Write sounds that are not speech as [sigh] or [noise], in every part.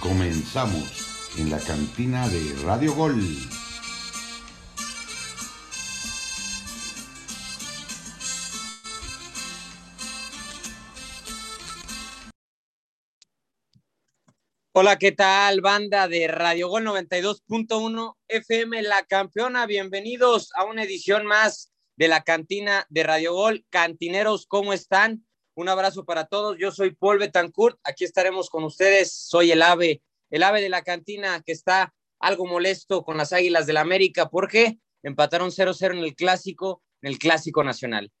Comenzamos en la cantina de Radio Gol. Hola, ¿qué tal, banda de Radio Gol 92.1 FM, la campeona? Bienvenidos a una edición más de la cantina de Radio Gol. Cantineros, ¿cómo están? Un abrazo para todos. Yo soy Paul Betancourt. Aquí estaremos con ustedes. Soy el ave, el ave de la cantina que está algo molesto con las Águilas del la América porque empataron 0-0 en el clásico, en el clásico nacional.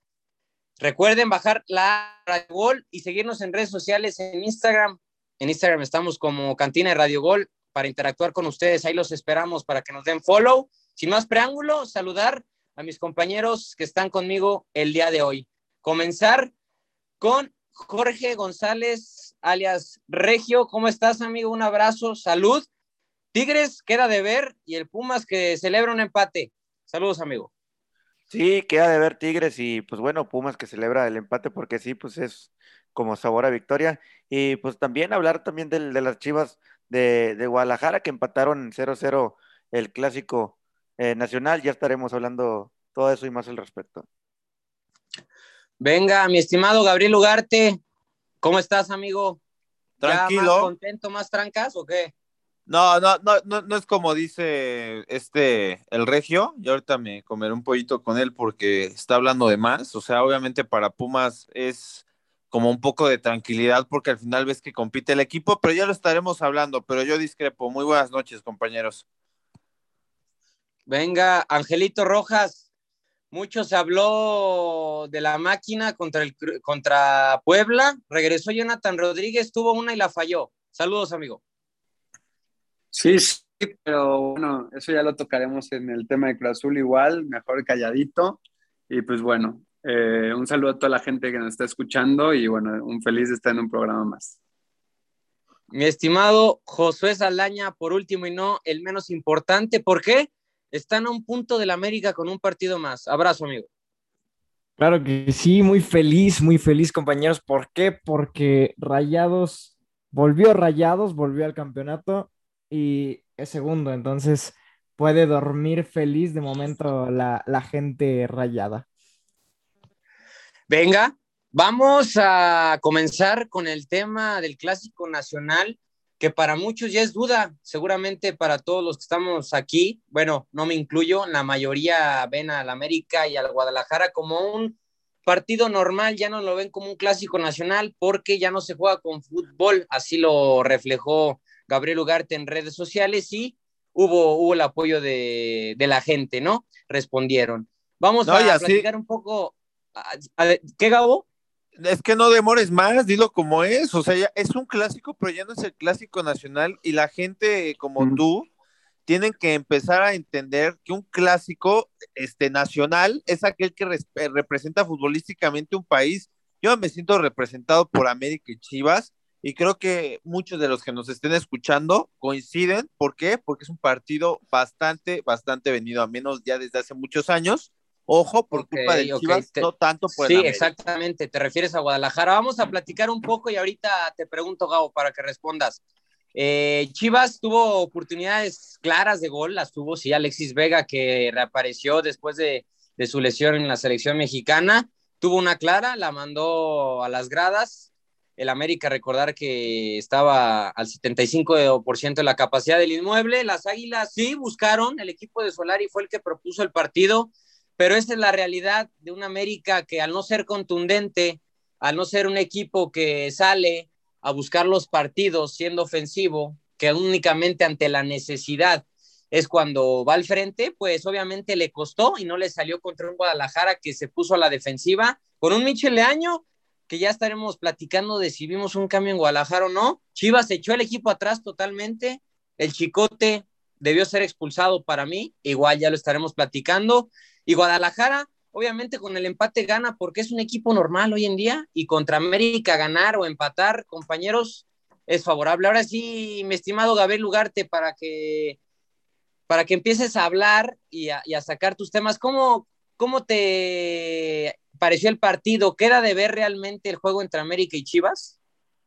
Recuerden bajar la Radio Gol y seguirnos en redes sociales en Instagram, en Instagram estamos como Cantina de Radio Gol para interactuar con ustedes. Ahí los esperamos para que nos den follow. Sin más preámbulo, saludar a mis compañeros que están conmigo el día de hoy. Comenzar con Jorge González, alias Regio. ¿Cómo estás, amigo? Un abrazo, salud. Tigres queda de ver y el Pumas que celebra un empate. Saludos, amigo. Sí, queda de ver Tigres y pues bueno, Pumas que celebra el empate porque sí, pues es como sabor a victoria. Y pues también hablar también de, de las Chivas de, de, Guadalajara que empataron 0-0 el clásico eh, nacional. Ya estaremos hablando todo eso y más al respecto. Venga, mi estimado Gabriel Ugarte, ¿cómo estás, amigo? Tranquilo. ¿Ya más contento, más trancas o qué? No, no, no, no, no es como dice este el regio. Yo ahorita me comeré un pollito con él porque está hablando de más. O sea, obviamente para Pumas es como un poco de tranquilidad porque al final ves que compite el equipo, pero ya lo estaremos hablando, pero yo discrepo. Muy buenas noches, compañeros. Venga, Angelito Rojas, mucho se habló de la máquina contra, el, contra Puebla, regresó Jonathan Rodríguez, tuvo una y la falló. Saludos, amigo. Sí, sí, pero bueno, eso ya lo tocaremos en el tema de Cruz Azul igual, mejor calladito. Y pues bueno, eh, un saludo a toda la gente que nos está escuchando y bueno, un feliz de estar en un programa más. Mi estimado Josué Saldaña, por último y no el menos importante, ¿por qué? Están a un punto de la América con un partido más. Abrazo, amigo. Claro que sí, muy feliz, muy feliz, compañeros. ¿Por qué? Porque Rayados volvió Rayados, volvió al campeonato y es segundo, entonces puede dormir feliz de momento la, la gente rayada. Venga, vamos a comenzar con el tema del clásico nacional, que para muchos ya es duda, seguramente para todos los que estamos aquí, bueno, no me incluyo, la mayoría ven al América y al Guadalajara como un partido normal, ya no lo ven como un clásico nacional porque ya no se juega con fútbol, así lo reflejó Gabriel Ugarte en redes sociales y hubo, hubo el apoyo de, de la gente, ¿no? Respondieron. Vamos no, a platicar un poco ¿Qué, Gabo? Es que no demores más, dilo como es. O sea, ya es un clásico, pero ya no es el clásico nacional. Y la gente como mm. tú tienen que empezar a entender que un clásico este, nacional es aquel que representa futbolísticamente un país. Yo me siento representado por América y Chivas. Y creo que muchos de los que nos estén escuchando coinciden. ¿Por qué? Porque es un partido bastante, bastante venido a menos ya desde hace muchos años Ojo, por okay, culpa de Chivas, okay. no tanto por Sí, exactamente, te refieres a Guadalajara. Vamos a platicar un poco y ahorita te pregunto, Gabo, para que respondas. Eh, Chivas tuvo oportunidades claras de gol, las tuvo, sí, Alexis Vega, que reapareció después de, de su lesión en la selección mexicana, tuvo una clara, la mandó a las gradas. El América, recordar que estaba al 75% de la capacidad del inmueble. Las Águilas sí buscaron, el equipo de Solari fue el que propuso el partido pero esa es la realidad de un América que al no ser contundente, al no ser un equipo que sale a buscar los partidos siendo ofensivo, que únicamente ante la necesidad es cuando va al frente, pues obviamente le costó y no le salió contra un Guadalajara que se puso a la defensiva con un Michel Leaño, que ya estaremos platicando de si vimos un cambio en Guadalajara o no. Chivas echó el equipo atrás totalmente, el Chicote debió ser expulsado para mí, igual ya lo estaremos platicando. Y Guadalajara, obviamente con el empate gana porque es un equipo normal hoy en día y contra América ganar o empatar, compañeros, es favorable. Ahora sí, mi estimado Gabriel Lugarte, para que, para que empieces a hablar y a, a sacar tus temas, ¿cómo, ¿cómo te pareció el partido? ¿Queda de ver realmente el juego entre América y Chivas?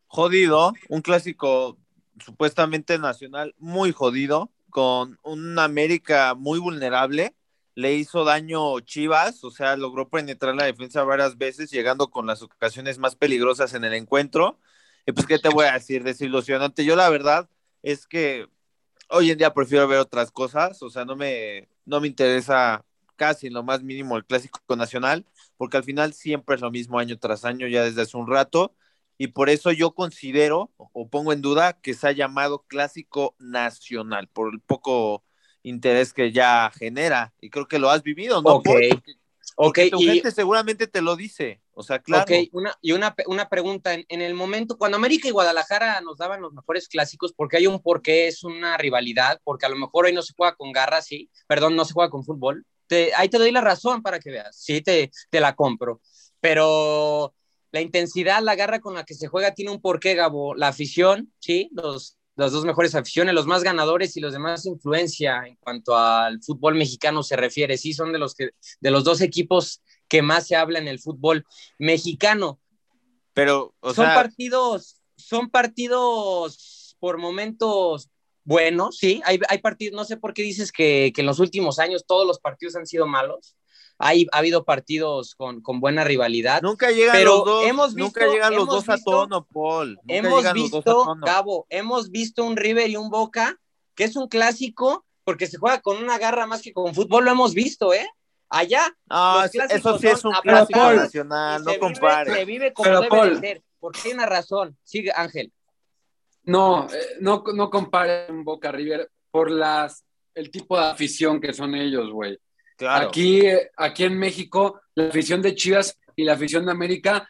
Jodido, un clásico supuestamente nacional muy jodido, con un América muy vulnerable. Le hizo daño Chivas, o sea, logró penetrar la defensa varias veces, llegando con las ocasiones más peligrosas en el encuentro. Y pues, ¿qué te voy a decir? Desilusionante. Yo la verdad es que hoy en día prefiero ver otras cosas, o sea, no me, no me interesa casi lo más mínimo el clásico nacional, porque al final siempre es lo mismo año tras año, ya desde hace un rato, y por eso yo considero o pongo en duda que se ha llamado clásico nacional, por el poco interés que ya genera, y creo que lo has vivido, ¿no? Ok. Porque, tu y- gente seguramente te lo dice, o sea, claro. Ok, una, y una, una pregunta, en, en el momento, cuando América y Guadalajara nos daban los mejores clásicos, porque hay un porqué, es una rivalidad, porque a lo mejor hoy no se juega con garra, sí, perdón, no se juega con fútbol, te- ahí te doy la razón para que veas, sí, te, te la compro, pero la intensidad, la garra con la que se juega tiene un porqué, Gabo, la afición, sí, los, las dos mejores aficiones, los más ganadores y los de más influencia en cuanto al fútbol mexicano se refiere, sí, son de los, que, de los dos equipos que más se habla en el fútbol mexicano. Pero, o son sea, partidos, son partidos por momentos buenos, sí. Hay, hay partidos, no sé por qué dices que, que en los últimos años todos los partidos han sido malos. Hay, ha habido partidos con, con buena rivalidad. nunca llegan pero los dos, hemos nunca visto- llegan los hemos dos a visto- tono, Paul. Nunca hemos visto, tono. Gabo, hemos visto un River y un Boca, que es un clásico, porque se juega con una garra más que con fútbol, lo hemos visto, ¿eh? Allá No, los eso- sí es un clásico nacional, no compares. se vive como Pero, debe Paul. de ser, porque tiene una razón. Sigue, Ángel. No, eh, no, no comparen Boca River por las, el tipo de afición que son ellos, güey. Aquí, aquí en México, la afición de Chivas y la afición de América,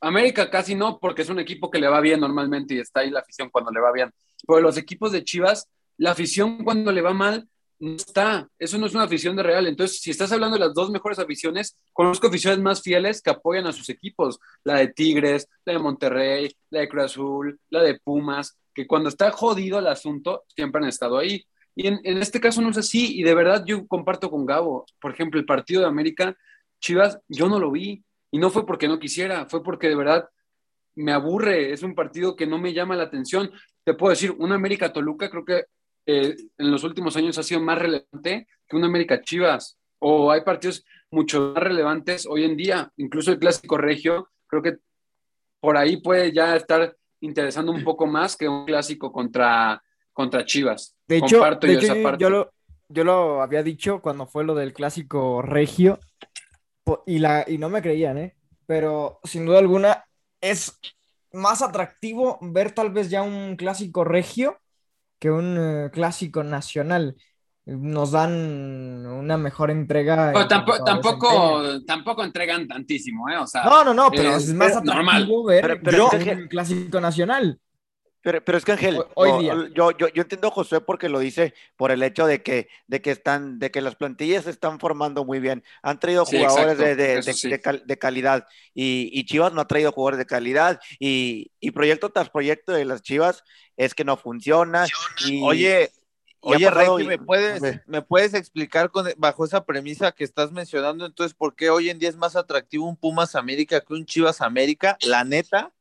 América casi no, porque es un equipo que le va bien normalmente y está ahí la afición cuando le va bien. Pero los equipos de Chivas, la afición cuando le va mal, no está. Eso no es una afición de real. Entonces, si estás hablando de las dos mejores aficiones, conozco aficiones más fieles que apoyan a sus equipos. La de Tigres, la de Monterrey, la de Cruz Azul, la de Pumas, que cuando está jodido el asunto, siempre han estado ahí. Y en, este caso no es así, y de verdad yo comparto con Gabo. Por ejemplo, el partido de América, Chivas, yo no lo vi, y no fue porque no quisiera, fue porque de verdad me aburre, es un partido que no me llama la atención. Te puedo decir, un América Toluca creo que eh, en los últimos años ha sido más relevante que un América Chivas, o hay partidos mucho más relevantes hoy en día, incluso el Clásico Regio, creo que por ahí puede ya estar interesando un poco más que un clásico contra, contra Chivas. De hecho, Comparto de yo hecho, esa parte. yo, lo, yo lo había dicho cuando fue lo del clásico regio y, la, y no me creían, ¿eh? Pero sin duda alguna es más atractivo ver tal vez ya un clásico regio que un eh, clásico nacional. Nos dan una mejor entrega. en Pero tampoco, tampoco, tampoco entregan tantísimo, ¿eh? O sea, No, no, no, pero eh, es más es normal. atractivo ver Pero- pero yo es que- un clásico nacional. Pero, pero es que Ángel, Hoy- hoy no, yo, yo, yo entiendo a Josué porque lo dice por el hecho de que, de que están, de que las plantillas se están formando muy bien. Han traído Sí, jugadores exacto, de, de- de- sí. de cal- de calidad y, y Chivas no ha traído jugadores de calidad y, y proyecto tras proyecto de las Chivas es que no funciona. Y, Oye, oye, Reiki, ¿me puedes. ¿me puedes explicar con, bajo esa premisa que estás mencionando entonces por qué hoy en día es más atractivo un Pumas América que un Chivas América? La neta,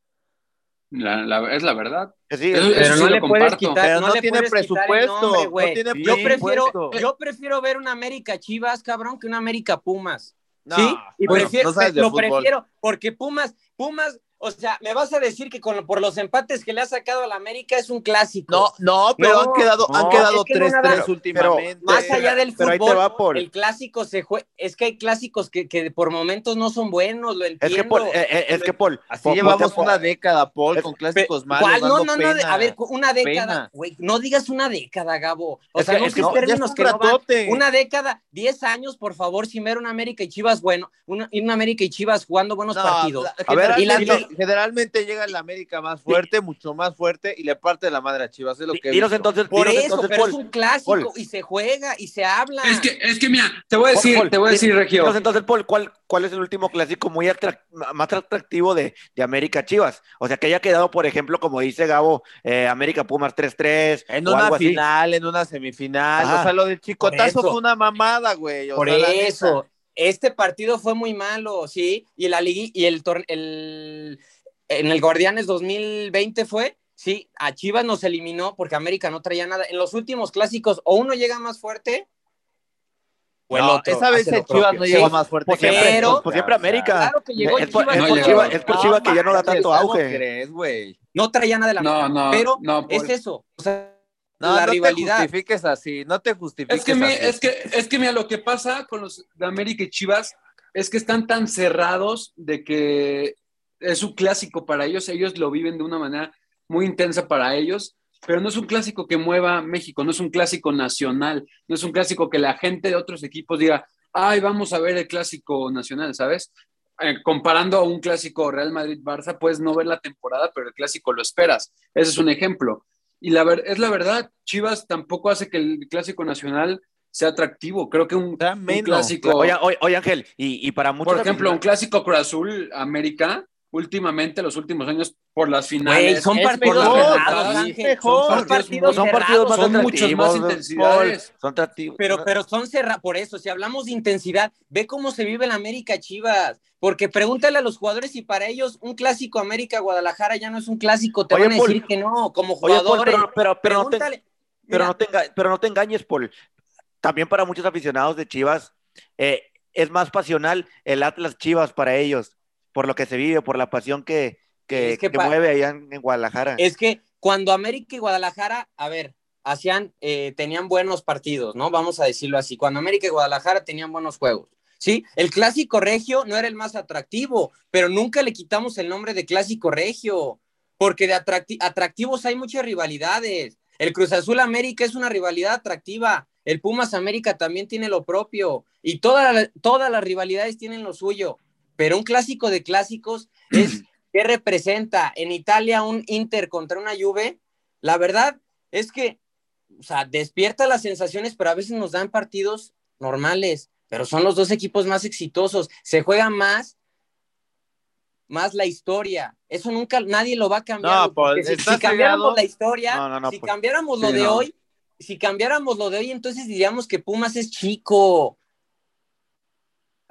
la- la- es la verdad. que sí, Eso- Pero no le puedes quitar, pero no, no, le tiene puedes quitar el presupuesto, nombre, no tiene Sí, Yo presupuesto. prefiero, yo prefiero ver un América Chivas, cabrón, que un América Pumas. No, ¿Sí? Y bueno, prefiero, no sabes de lo fútbol. prefiero porque Pumas, Pumas, o sea, me vas a decir que con, por los empates que le ha sacado a la América es un clásico. No, no, pero No, han quedado, han no, quedado es que no 3-3 nada- últimamente. Más allá del pero ahí te fútbol, va, el clásico se juega. Es que hay clásicos que, que por momentos no son buenos, lo es entiendo. que Paul, eh, eh, es que Paul, Así Paul, llevamos Paul, una década, Paul, Es- con clásicos malos. ¿Cuál? No, no, no, a ver, una década, güey, no digas una década, Gabo. O Es sea, es que No, ya es términos un que no van. Una década, 10 años, por favor, sin ver una América y Chivas bueno, una, una América y Chivas jugando buenos No, partidos. la- A ver, y la- generalmente llega la América más fuerte, mucho más fuerte, y le parte la madre a Chivas. Es lo que dinos entonces, Por dinos eso, entonces, pero Paul, es un clásico Paul. y se juega y se habla. Es que, es que mira, te voy a decir, Paul, te voy a decir, dinos Regio. entonces, Paul, ¿cuál, ¿cuál es el último clásico muy atrac- más atractivo de, de América Chivas? O sea, que haya quedado, por ejemplo, como dice Gabo, eh, América Pumas 3-3 En o una algo así. final, en una semifinal. Ajá. O sea, lo del chicotazo fue una mamada, güey. o Por sea, eso. Este partido fue muy malo, ¿sí? Y la ligui- y el, el en el Guardianes 2020 fue, sí, a Chivas nos eliminó porque América no traía nada. En los últimos clásicos, o uno llega más fuerte, o el No, otro. esa vez Chivas propio. no llegó Sí, más fuerte Pues siempre, Pero- pues, pues siempre América. Claro que llegó es, por, Chivas, es por. Chivas, es por No Chivas que ya no da tanto manches, ¿cómo auge. crees? No traía nada de la No, no, pero no, es eso. O sea, No, la no rivalidad. te justifiques así, no te justifiques Es que, mi- así. es, que, es que mira, lo que pasa con los de América y Chivas es que están tan cerrados de que es un clásico para ellos, ellos lo viven de una manera muy intensa para ellos, pero no es un clásico que mueva México, no es un clásico nacional, no es un clásico que la gente de otros equipos diga, ay, vamos a ver el clásico nacional, ¿sabes? Eh, comparando a un clásico Real Madrid-Barça, puedes no ver la temporada, pero el clásico lo esperas. Ese es un ejemplo. Y la ver- es la verdad, Chivas tampoco hace que el clásico nacional sea atractivo. Creo que un, clásico, Oye, oye, oye, Ángel, y, y para muchos por ejemplo, un clásico Cruz Azul América, últimamente, los últimos años, por las finales. Güey, son partidos mejor, Ángel. mejor. Son partidos, son partidos cerrados. más son muchos atractivos, más intensidades. Son atractivos. Pero, pero son cerrados, por eso, si hablamos de intensidad, ve cómo se vive el América Chivas, porque pregúntale a los jugadores si para ellos un clásico América-Guadalajara ya no es un clásico, te Oye, van a Paul. decir que no, como Oye, Paul, jugadores. pero, pero, pero no te, pero, no te pero no te engañes, Paul. También para muchos aficionados de Chivas, eh, es más pasional el Atlas Chivas para ellos, por lo que se vive, por la pasión que, que, Es que que pa- mueve allá en, en Guadalajara. Es que cuando América y Guadalajara, a ver, hacían, eh, tenían buenos partidos, ¿no? Vamos a decirlo así. Cuando América y Guadalajara tenían buenos juegos. Sí, el clásico regio no era el más atractivo, pero nunca le quitamos el nombre de clásico regio, porque de atracti- atractivos hay muchas rivalidades. El Cruz Azul América es una rivalidad atractiva, el Pumas América también tiene lo propio, y toda la- todas las rivalidades tienen lo suyo, pero un clásico de clásicos es [clears throat] ¿Qué representa en Italia un Inter contra una Juve? La verdad es que, o sea, despierta las sensaciones, pero a veces nos dan partidos normales, pero son los dos equipos más exitosos. Se juega más, más la historia. Eso nunca nadie lo va a cambiar. No, Paul, si, cambiáramos la historia, No, no, no, si pues. cambiáramos lo Sí, de hoy, si cambiáramos lo de hoy, entonces diríamos que Pumas es chico.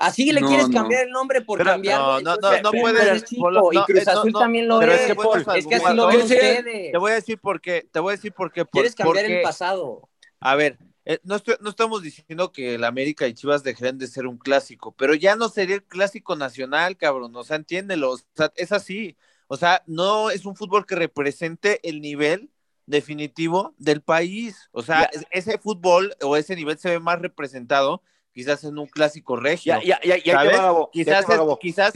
Así le No, quieres no. cambiar el nombre por Pero- cambiarlo. no, no, no, puedes- Polo, y Cruz Azul también lo pero es. es que, Paul, es que así lo ven ustedes. Te voy a decir por qué, te voy a decir por qué. por- Quieres cambiar porque- el pasado. A ver, eh, no, estoy- no estamos diciendo que el América y Chivas dejen de ser un clásico, pero ya no sería el clásico nacional, cabrón. O sea, entiéndelo. O sea, es así. O sea, no es un fútbol que represente el nivel definitivo del país. O sea, es- ese fútbol o ese nivel se ve más representado quizás en un clásico regio. Ya, ya, ya, ya, ¿sabes? te va, Gabo, ya Quizás, es-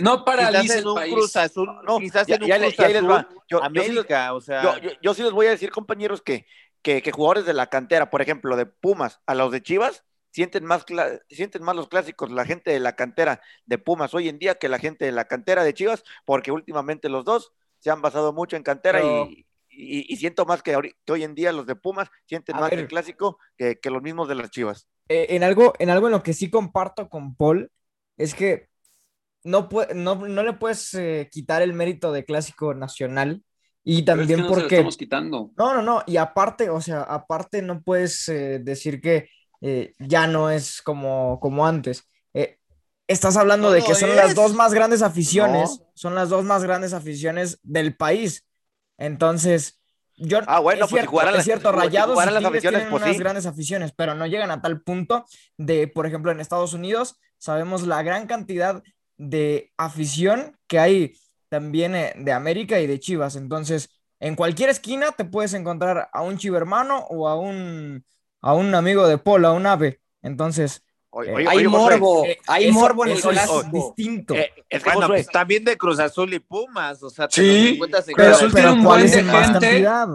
No quizás en un país. Cruz Azul, No, quizás ya- en un Cruz Azul, va. Yo- yo sí les- América, o sea, Yo, yo, yo sí les voy a decir, compañeros, que, que, que jugadores de la cantera, por ejemplo, de Pumas a los de Chivas, sienten más, sienten más los clásicos la gente de la cantera de Pumas hoy en día que la gente de la cantera de Chivas, porque últimamente los dos se han basado mucho en cantera Pero- y, y- y siento más que, que hoy en día los de Pumas sienten A más ver. el clásico que, que los mismos de las Chivas. eh, en algo, en algo en lo que sí comparto con Paul es que no, no, no le puedes eh, quitar el mérito de clásico nacional y Pero es que también no se lo porque estamos quitando. no, no, no, y aparte, o sea, aparte no puedes eh, decir que eh, ya no es como, como antes. Eh, estás hablando No de que son las es. dos más grandes aficiones, No. son las dos más grandes aficiones del país. Entonces, yo Ah, bueno, es pues si cierto, jugaran es las- cierto, si Rayados y las aficiones, tienen pues unas sí. grandes aficiones, pero no llegan a tal punto de, por ejemplo, en Estados Unidos, sabemos la gran cantidad de afición que hay también eh, de América y de Chivas. Entonces, en cualquier esquina te puedes encontrar a un chivermano o a un, a un amigo de Paul, a un ave. Entonces, Oye, Eh, oye, hay oye, morbo, eh, hay eso- morbo en el es clásico. distinto. eh, es que, bueno, pues también de Cruz Azul y Pumas, o sea, Sí, los encuentras en Cruz cada Azul esquina. tiene un ¿cuál buen es de en más gente. cantidad?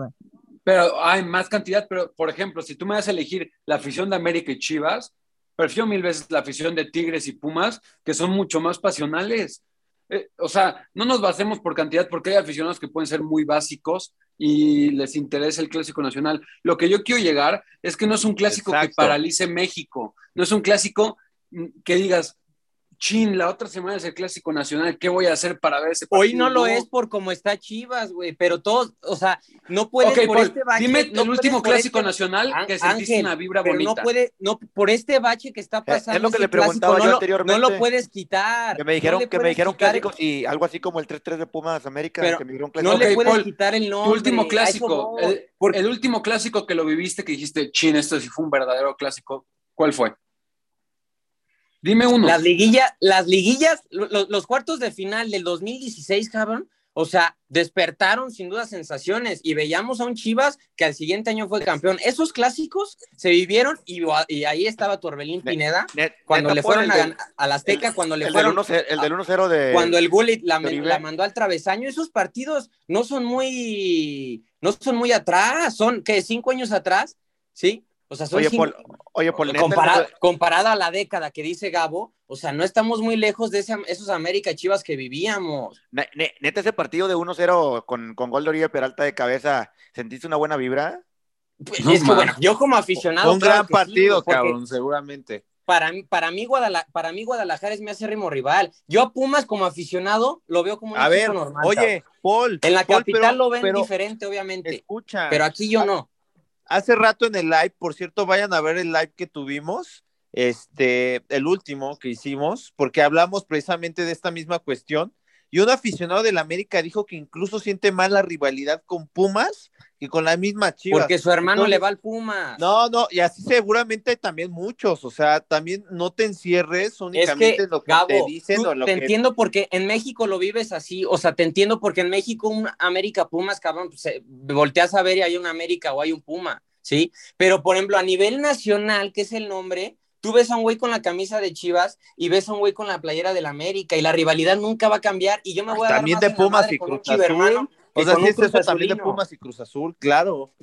Pero hay más cantidad, pero por ejemplo, si tú me das a elegir la afición de América y Chivas, prefiero mil veces la afición de Tigres y Pumas, que son mucho más pasionales. Eh, o sea, no nos basemos por cantidad, porque hay aficionados que pueden ser muy básicos y les interesa el clásico nacional. Lo que yo quiero llegar es que no es un clásico que paralice México, no es un clásico mm, que digas, chin, la otra semana es el Clásico Nacional, ¿qué voy a hacer para ver ese partido? Hoy no lo es por cómo está Chivas, güey, pero todos, o sea, no puedes por este bache, Dime el último Clásico este, Nacional que sentiste una vibra bonita. no puede, no, por este bache que está pasando. Es lo que le preguntaba clásico, yo anteriormente. No lo puedes quitar. Que me dijeron, que me dijeron clásicos y algo así como el 3-3 de Pumas América. Pero que me dijeron no le puedes quitar el nombre. Tu último clásico, el, el último clásico que lo viviste, que dijiste, chin, esto sí fue un verdadero clásico, ¿cuál fue? Dime uno. Las liguillas, las liguillas, los, cuartos de final del 2016, cabrón, o sea, despertaron sin duda sensaciones y veíamos a un Chivas que al siguiente año fue campeón. Esos clásicos se vivieron y, ahí estaba Torbelín Pineda cuando le fueron a, a, la Azteca, cuando le fueron. el del 1-0 de. Cuando el Gullit la, la, mandó al travesaño. Esos partidos no son muy. No son muy atrás, son que cinco años atrás, ¿sí? O sea, oye, oye, comparada a la década que dice Gabo, o sea, no estamos muy lejos de esos América Chivas que vivíamos. neta, ese partido de 1-0 con, con gol de Oribe Peralta de cabeza, ¿sentiste una buena vibra? Pues, es que, bueno, yo como aficionado. Un gran partido, cabrón, seguramente. Para, para, mí, Guadalajara, para mí Guadalajara es mi acérrimo rival. Yo a Pumas como aficionado lo veo como un a ver, normal. Oye, Paul. En la capital lo ven diferente, obviamente. Escucha. Pero aquí yo no hace rato en el live, por cierto, vayan a ver el live que tuvimos, este, el último que hicimos, porque hablamos precisamente de esta misma cuestión. Y un aficionado del América dijo que incluso siente más la rivalidad con Pumas que con la misma Chivas. Porque su hermano le va al Pumas. No, no, y así seguramente también muchos, o sea, también no te encierres únicamente en lo que te dicen o lo te entiendo porque en México lo vives así, o sea, te entiendo porque en México un América Pumas, cabrón, pues, volteas a ver y hay un América o hay un Puma, ¿sí? Pero, por ejemplo, a nivel nacional, que es el nombre, tú ves a un güey con la camisa de Chivas y ves a un güey con la playera del América y la rivalidad nunca va a cambiar y yo me voy a También de Pumas y Cruz Azul. O sea, sí es eso también de Pumas y Cruz Azul, claro.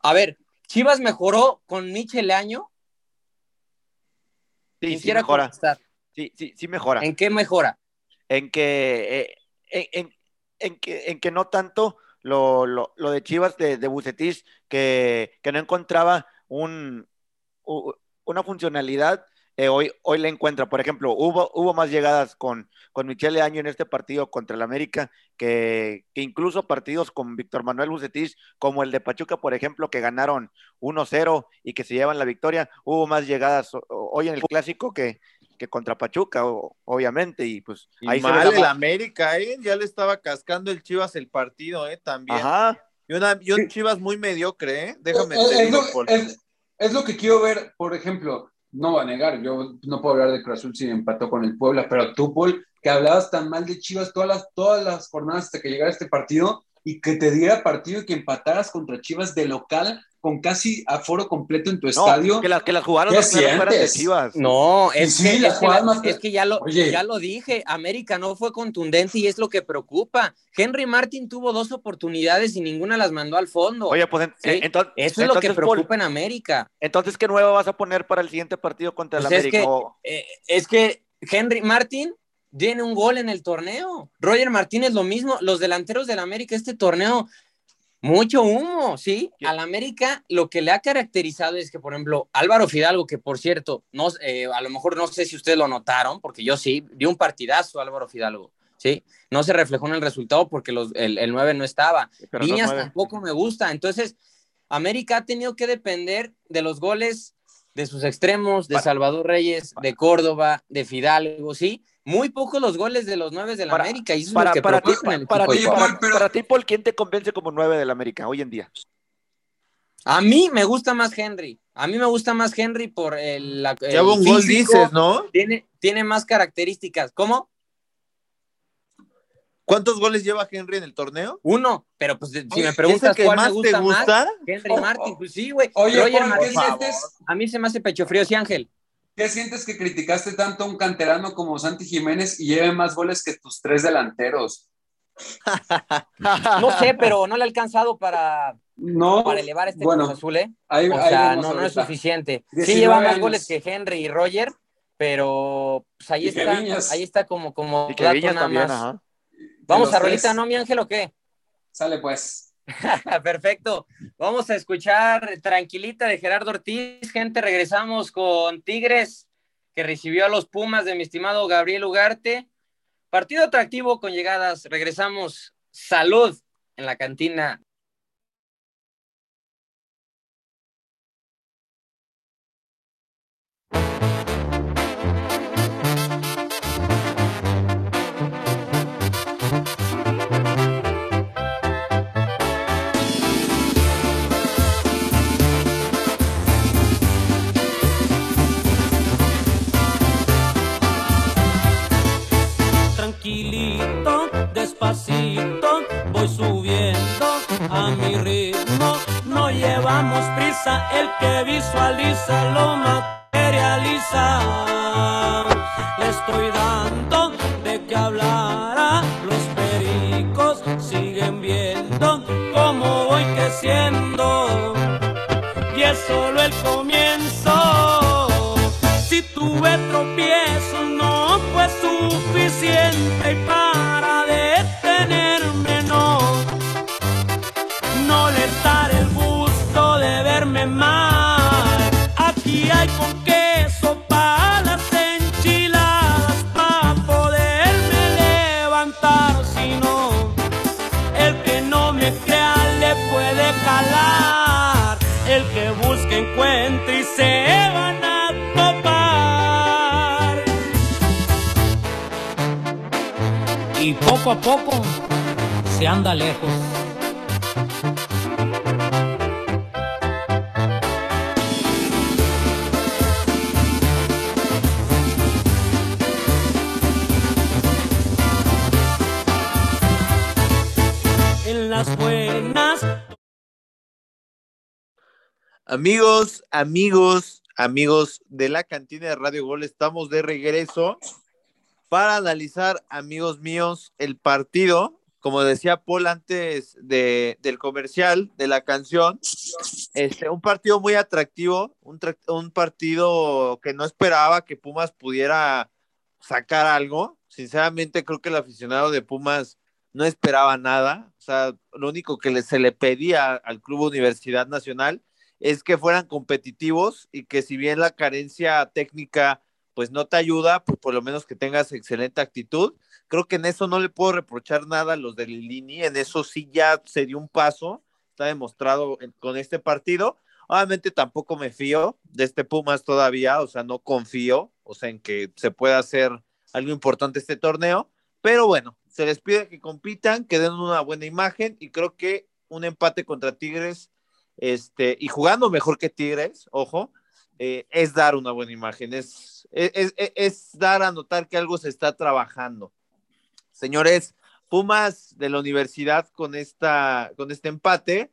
A ver, Chivas mejoró con Michel Año. Sí, sí mejora. Sí, sí, sí mejora. ¿En qué mejora? En que, eh, en, que, en que no tanto lo, lo, lo de Chivas de, de Bucetich, que, que no encontraba un, una funcionalidad eh, hoy, hoy la encuentra. Por ejemplo, hubo, hubo más llegadas con, con Michele Año en este partido contra el América que, incluso partidos con Víctor Manuel Bucetich, como el de Pachuca, por ejemplo, que ganaron 1-0 y que se llevan la victoria. Hubo más llegadas hoy en el clásico que, que contra Pachuca, obviamente. Y pues ahí mal el América, ¿eh? Ya le estaba cascando el Chivas el partido, ¿eh? También. Ajá. Y, una, y un Chivas muy mediocre, ¿eh? Déjame es, es, es lo que quiero ver, por ejemplo no va a negar, yo no puedo hablar de Cruz Azul si empató con el Puebla, pero tú, Paul, que hablabas tan mal de Chivas todas las, todas las jornadas hasta que llegara este partido y que te diera partido y que empataras contra Chivas de local con casi aforo completo en tu estadio. Que, las que las jugaron las de Chivas. No, es, que, es, que, ya lo, ya lo dije, América no fue contundente y es lo que preocupa. Henry Martin tuvo dos oportunidades y ninguna las mandó al fondo. Oye, pues entonces, eso es lo que preocupa en América. Entonces, ¿qué nueva vas a poner para el siguiente partido contra el pues América? Eh, es que Henry Martin tiene un gol en el torneo. Roger Martínez lo mismo. Los delanteros del América, este torneo mucho humo, sí. Al América lo que le ha caracterizado es que, por ejemplo, Álvaro Fidalgo, que por cierto, no, eh, a lo mejor no sé si ustedes lo notaron, porque yo sí, dio un partidazo Álvaro Fidalgo, ¿sí? No se reflejó en el resultado porque los, el, el 9 no estaba. Viñas tampoco me gusta. Entonces, América ha tenido que depender de los goles de sus extremos, de Salvador Reyes, de Córdoba, de Fidalgo, ¿sí? muy pocos los goles de los nueve del la América. Y eso para, es lo que para, ti, para, ti, para, ti, Paul, ¿quién te convence como nueve del América hoy en día? A mí me gusta más Henry. A mí me gusta más Henry por el. La, el un gol dices, ¿no? Tiene, tiene más características. ¿Cómo? ¿Cuántos goles lleva Henry en el torneo? Uno, pero pues si me preguntas cuál me gusta, te gusta? más, Henry Martin, pues sí, güey. Oye, Roger Martin, a mí se me hace pecho frío, sí, Ángel. ¿Qué sientes que criticaste tanto a un canterano como Santi Jiménez y lleve más goles que tus tres delanteros? no sé, pero no le ha alcanzado para, no, para elevar este bueno, Azul, ¿eh? o sea, no, no, es suficiente. Sí lleva más goles que Henry y Roger, pero pues ahí está, ahí está como, como Vamos a rolita, ¿no, mi ángel, o qué? Sale pues. [laughs] Perfecto. Vamos a escuchar Tranquilita de Gerardo Ortiz. Gente, regresamos con Tigres que recibió a los Pumas de mi estimado Gabriel Ugarte. Partido atractivo con llegadas. Regresamos. Salud en la cantina tranquilito, despacito, voy subiendo a mi ritmo. No llevamos prisa, el que visualiza lo materializa. Le estoy dando de qué hablar los pericos siguen viendo cómo voy creciendo. Y es solo el. Si tuve tropiezos, no fue suficiente y para detenerme, no. No les daré el gusto de verme mal. Poco a poco se anda lejos. En las buenas Amigos, amigos, amigos de la cantina de Radio Gol, estamos de regreso para analizar, amigos míos, el partido. Como decía Paul antes de, del comercial, de la canción, este, un partido muy atractivo, un, un partido que no esperaba que Pumas pudiera sacar algo. Sinceramente, creo que el aficionado de Pumas no esperaba nada. O sea, lo único que se le pedía al Club Universidad Nacional es que fueran competitivos y que si bien la carencia técnica pues no te ayuda, pues por lo menos que tengas excelente actitud. Creo que en eso no le puedo reprochar nada a los de Lilini, en eso sí ya se dio un paso, está demostrado con este partido. Obviamente tampoco me fío de este Pumas todavía, o sea, no confío, o sea, en que se pueda hacer algo importante este torneo, pero bueno, se les pide que compitan, que den una buena imagen y creo que un empate contra Tigres este, y jugando mejor que Tigres, ojo, eh, es dar una buena imagen, es, es, es, es dar a notar que algo se está trabajando. Señores, Pumas de la universidad con, esta, con este empate,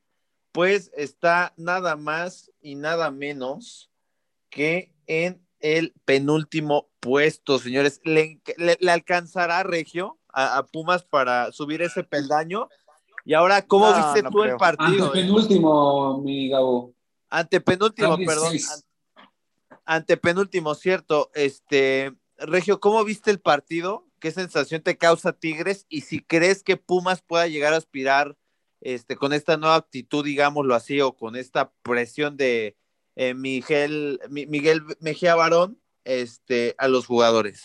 pues está nada más y nada menos que en el penúltimo puesto, señores. ¿Le, le, le alcanzará Regio a, a, Pumas para subir ese peldaño? Y ahora, ¿cómo No, viste no tú creo. el partido? Ante penúltimo, mi Gabo. Antepenúltimo, perdón. seis. An- Antepenúltimo, cierto. Este, Regio, ¿cómo viste el partido? ¿Qué sensación te causa Tigres? Y si crees que Pumas pueda llegar a aspirar este, con esta nueva actitud, digámoslo así, o con esta presión de eh, Miguel, Mi- Miguel Mejía Barón este, a los jugadores.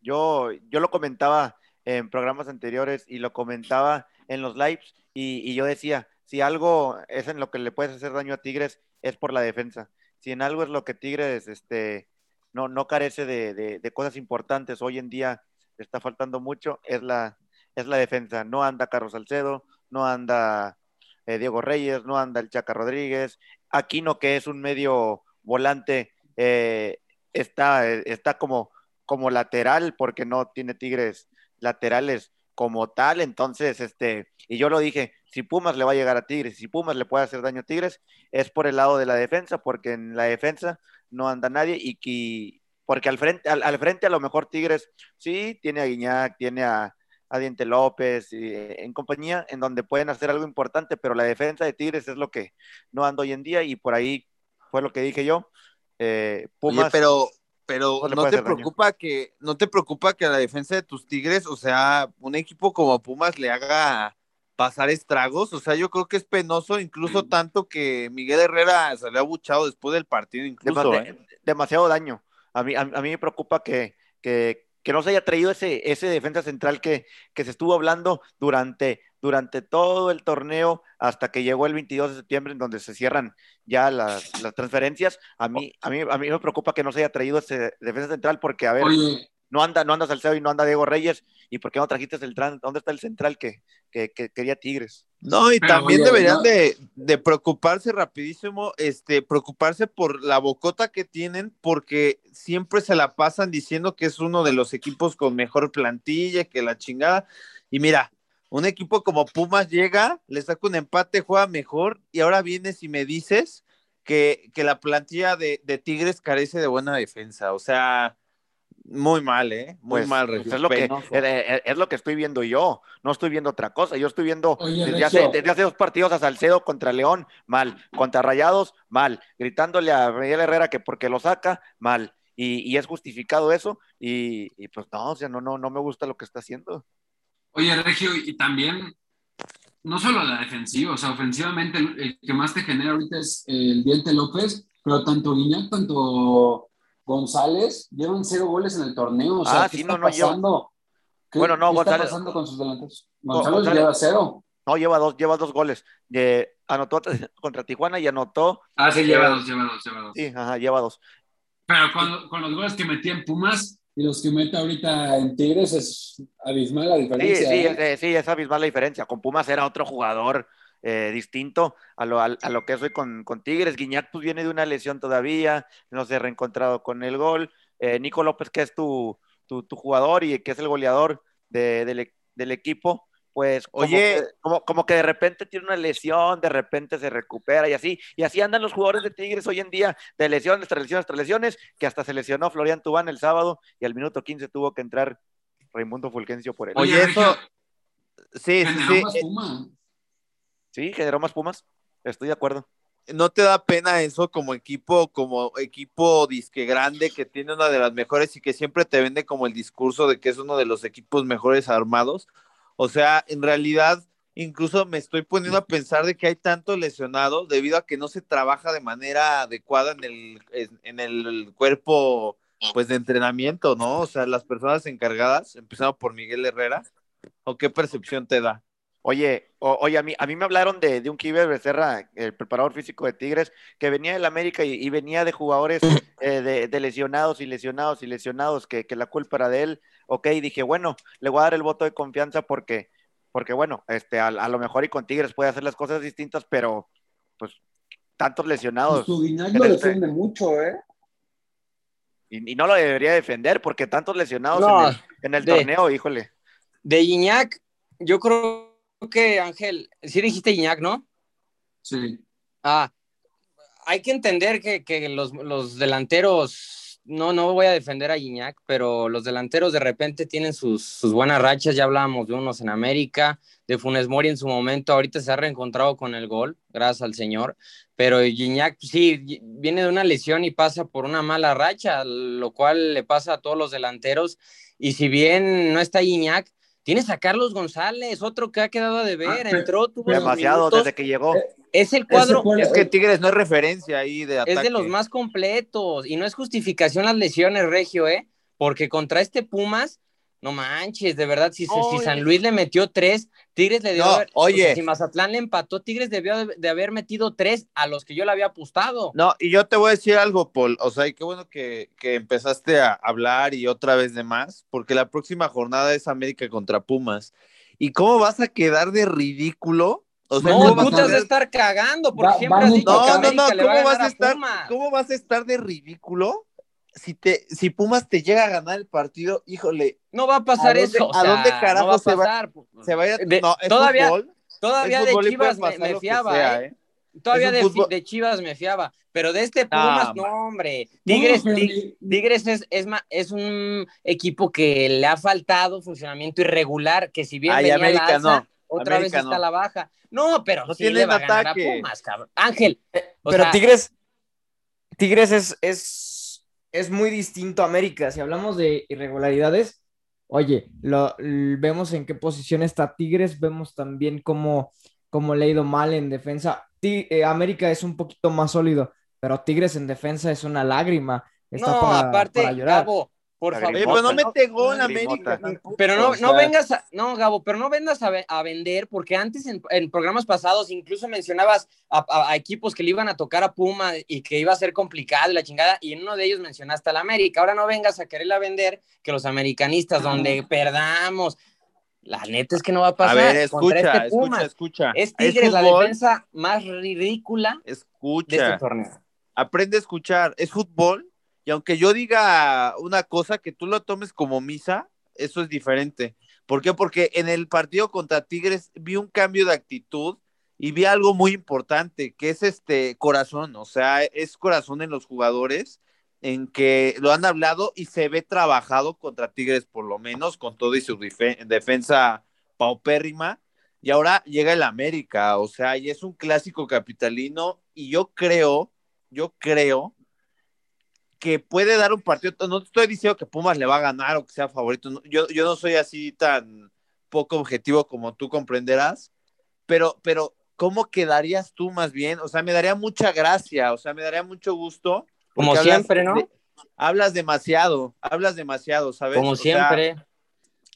Yo, yo lo comentaba en programas anteriores y lo comentaba en los lives y, y yo decía, si algo es en lo que le puedes hacer daño a Tigres es por la defensa. Si en algo es lo que Tigres este, no, no carece de, cosas importantes, hoy en día está faltando mucho, es la, es la defensa. No anda Carlos Salcedo, no anda eh, Diego Reyes, no anda el Chaca Rodríguez, Aquino que es un medio volante, eh, está, eh, está como como lateral, porque no tiene Tigres laterales como tal, entonces, este, y yo lo dije, si Pumas le va a llegar a Tigres, si Pumas le puede hacer daño a Tigres, es por el lado de la defensa, porque en la defensa no anda nadie y que, porque al frente, al, al frente a lo mejor Tigres, sí, tiene a Guiñac, tiene a, a Diente López, y, eh, en compañía, en donde pueden hacer algo importante, pero la defensa de Tigres es lo que no anda hoy en día y por ahí fue lo que dije yo. Eh, Pumas, Oye, pero, pero no te daño. preocupa que, no te preocupa que a la defensa de tus Tigres, o sea, un equipo como Pumas le haga pasar estragos, o sea, yo creo que es penoso, incluso tanto que Miguel Herrera salió abuchado después del partido, incluso, Demasi- ¿eh? demasiado daño. A mí, a, a mí me preocupa que, que, que no se haya traído ese, ese defensa central que, que se estuvo hablando durante, durante todo el torneo hasta que llegó el 22 de septiembre en donde se cierran ya las, las transferencias. A mí, a, mí, a mí me preocupa que no se haya traído ese defensa central porque, a ver, no anda, no anda Salcedo y no anda Diego Reyes. ¿Y por qué no trajiste el tran- ¿Dónde está el central que, que, que quería Tigres? No, y Pero, también oye, deberían no- de, de preocuparse rapidísimo, este, preocuparse por la bocota que tienen, porque siempre se la pasan diciendo que es uno de los equipos con mejor plantilla, que la chingada. Y mira, un equipo como Pumas llega, le saca un empate, juega mejor, y ahora vienes y me dices que, que la plantilla de, de Tigres carece de buena defensa. O sea, muy mal, ¿eh? Muy Pues, mal, pues Regio, es, lo que, penoso. es, es- es lo que estoy viendo yo. No estoy viendo otra cosa. Yo estoy viendo Oye, desde, hace, desde hace dos partidos a Salcedo contra León, mal. Contra Rayados, mal. Gritándole a Miguel Herrera que porque lo saca, mal. Y, y es justificado eso. Y, y pues no, o sea, no, no, no me gusta lo que está haciendo. Oye, Regio, y también, no solo la defensiva, o sea, ofensivamente el, el que más te genera ahorita es el Diente López, pero tanto Guiñac, tanto González llevan cero goles en el torneo. O sea, Ah, ¿qué sí, está no, no, pasando? ¿Qué, Bueno, no, qué está González- pasando con sus delanteros? Go- González, González- lleva cero. No, lleva dos, lleva dos goles. Eh, anotó [laughs] contra Tijuana y anotó. Ah, sí, lleva Eh, dos, lleva dos, lleva dos. Sí, ajá, lleva dos. Pero con, con los goles que metía en Pumas y los que mete ahorita en Tigres es abismal la Sí, diferencia. sí, ¿eh? es, sí, es abismal la diferencia. Con Pumas era otro jugador eh, distinto a lo, a, a lo que soy con, con Tigres. Guiñac pues viene de una lesión todavía, no se ha reencontrado con el gol. Eh, Nico López, que es tu, tu, tu jugador y que es el goleador de- del, e- del equipo, pues como, Oye. que, como, como que de repente tiene una lesión, de repente se recupera y así. Y así andan los jugadores de Tigres hoy en día, de lesiones tras lesiones tras lesiones, que hasta se lesionó Florian Tubán el sábado y al minuto 15 tuvo que entrar Raimundo Fulgencio por él. Oye, Oye, eso- Sí, sí, sí. Sí, generó más Pumas. Estoy de acuerdo. ¿No te da pena eso como equipo, como equipo disque grande que tiene una de las mejores y que siempre te vende como el discurso de que es uno de los equipos mejores armados? O sea, en realidad, incluso me estoy poniendo a pensar de que hay tantos lesionados debido a que no se trabaja de manera adecuada en el, en el cuerpo pues de entrenamiento, ¿no? O sea, las personas encargadas, empezando por Miguel Herrera, ¿o qué percepción te da? Oye, o- oye, a mí, a mí me hablaron de, de un Kiber Becerra, el preparador físico de Tigres, que venía del América y, y venía de jugadores eh, de, de lesionados y lesionados y lesionados, que, que la culpa era de él. Ok, dije, bueno, le voy a dar el voto de confianza porque, porque bueno, este, a, a lo mejor y con Tigres puede hacer las cosas distintas, pero pues tantos lesionados. tu Guiñac en lo este- defiende mucho, ¿eh? Y, y no lo debería defender porque tantos lesionados No, en el, en el de- torneo, híjole. De Iñak, yo creo que Ángel, sí dijiste Iñak, ¿no? Sí. Ah, hay que entender que, que los, los delanteros, no, no voy a defender a Gignac, pero los delanteros de repente tienen sus, sus buenas rachas, ya hablábamos de unos en América, de Funes Mori en su momento, ahorita se ha reencontrado con el gol, gracias al Señor, pero Gignac sí, viene de una lesión y pasa por una mala racha, lo cual le pasa a todos los delanteros, y si bien no está Gignac, Tienes a Carlos González, otro que ha quedado a deber, Ah, entró, tuvo Demasiado minutos. desde que llegó. Es el cuadro, Es que Tigres no es referencia ahí de ataque. es de los más completos y no es justificación las lesiones, Regio, ¿eh? Porque contra este Pumas, no manches, de verdad, si. San Luis le metió tres, Tigres le dio. No, haber- oye. o sea, si Mazatlán le empató, Tigres debió de, de haber metido tres a los que yo le había apostado. No, y yo te voy a decir algo, Paul. O sea, y qué bueno que, que empezaste a hablar y otra vez de más, porque la próxima jornada es América contra Pumas. ¿Y cómo vas a quedar de ridículo? O sea, no, ¿cómo vas tú vas te a de ser- estar cagando porque Va- siempre has que No, no, América no, le va a ¿cómo vas a estar? ¿Cómo vas a estar de ridículo? Si te, si Pumas te llega a ganar el partido, híjole, No va a pasar ¿A dónde- eso. o a dónde carajo no va a se va- pasar. se va a ir a- De- no, es todavía- fútbol, Todavía de Chivas me, fiaba, sea, ¿eh? ¿eh? Todavía de, Chivas me fiaba, pero de este No, Pumas, no, hombre. Tigres, Tig- Tigres es, es, un equipo que le ha faltado funcionamiento irregular, que si bien Ay, venía América la alza, no, otra América vez está no. a la baja. No, pero No sí le tienen va a ganar a ataque. Pumas, cabrón. Ángel, o Pero sea, Tigres, Tigres es, es, es muy distinto a América. Si hablamos de irregularidades, oye, lo, vemos en qué posición está Tigres, vemos también cómo, cómo le ha ido mal en defensa. Ti- eh, América es un poquito más sólido, pero Tigres en defensa es una lágrima. está no, para, aparte, para llorar. Por La favor. Pero no mete gol La América. Pero no, no vengas a, no, Gabo, pero no vengas a, a vender, porque antes en, en programas pasados incluso mencionabas a, a- a equipos que le iban a tocar a Puma y que iba a ser complicado y la chingada, y en uno de ellos mencionaste al América. Ahora no vengas a quererla vender que los americanistas, donde perdamos. La neta es que no va a A pasar. ver, contra escucha, este escucha, escucha. Es Tigres la defensa más ridícula de este Escucha. torneo. aprende a escuchar, es fútbol, y aunque yo diga una cosa que tú lo tomes como misa, eso es diferente. ¿Por qué? Porque en el partido contra Tigres vi un cambio de actitud y vi algo muy importante, que es este corazón, o sea, es corazón en los jugadores, en que lo han hablado y se ve trabajado contra Tigres, por lo menos, con todo y su defensa paupérrima. Y ahora llega el América, o sea, y es un clásico capitalino, y yo creo, yo creo que puede dar un partido, no estoy diciendo que Pumas le va a ganar o que sea favorito, no, yo, yo no soy así tan poco objetivo como tú comprenderás, pero, pero ¿cómo quedarías tú más bien? O sea, me daría mucha gracia, o sea, me daría mucho gusto. Como hablas siempre, ¿no? de- hablas demasiado, hablas demasiado, ¿sabes? Como O sea, siempre.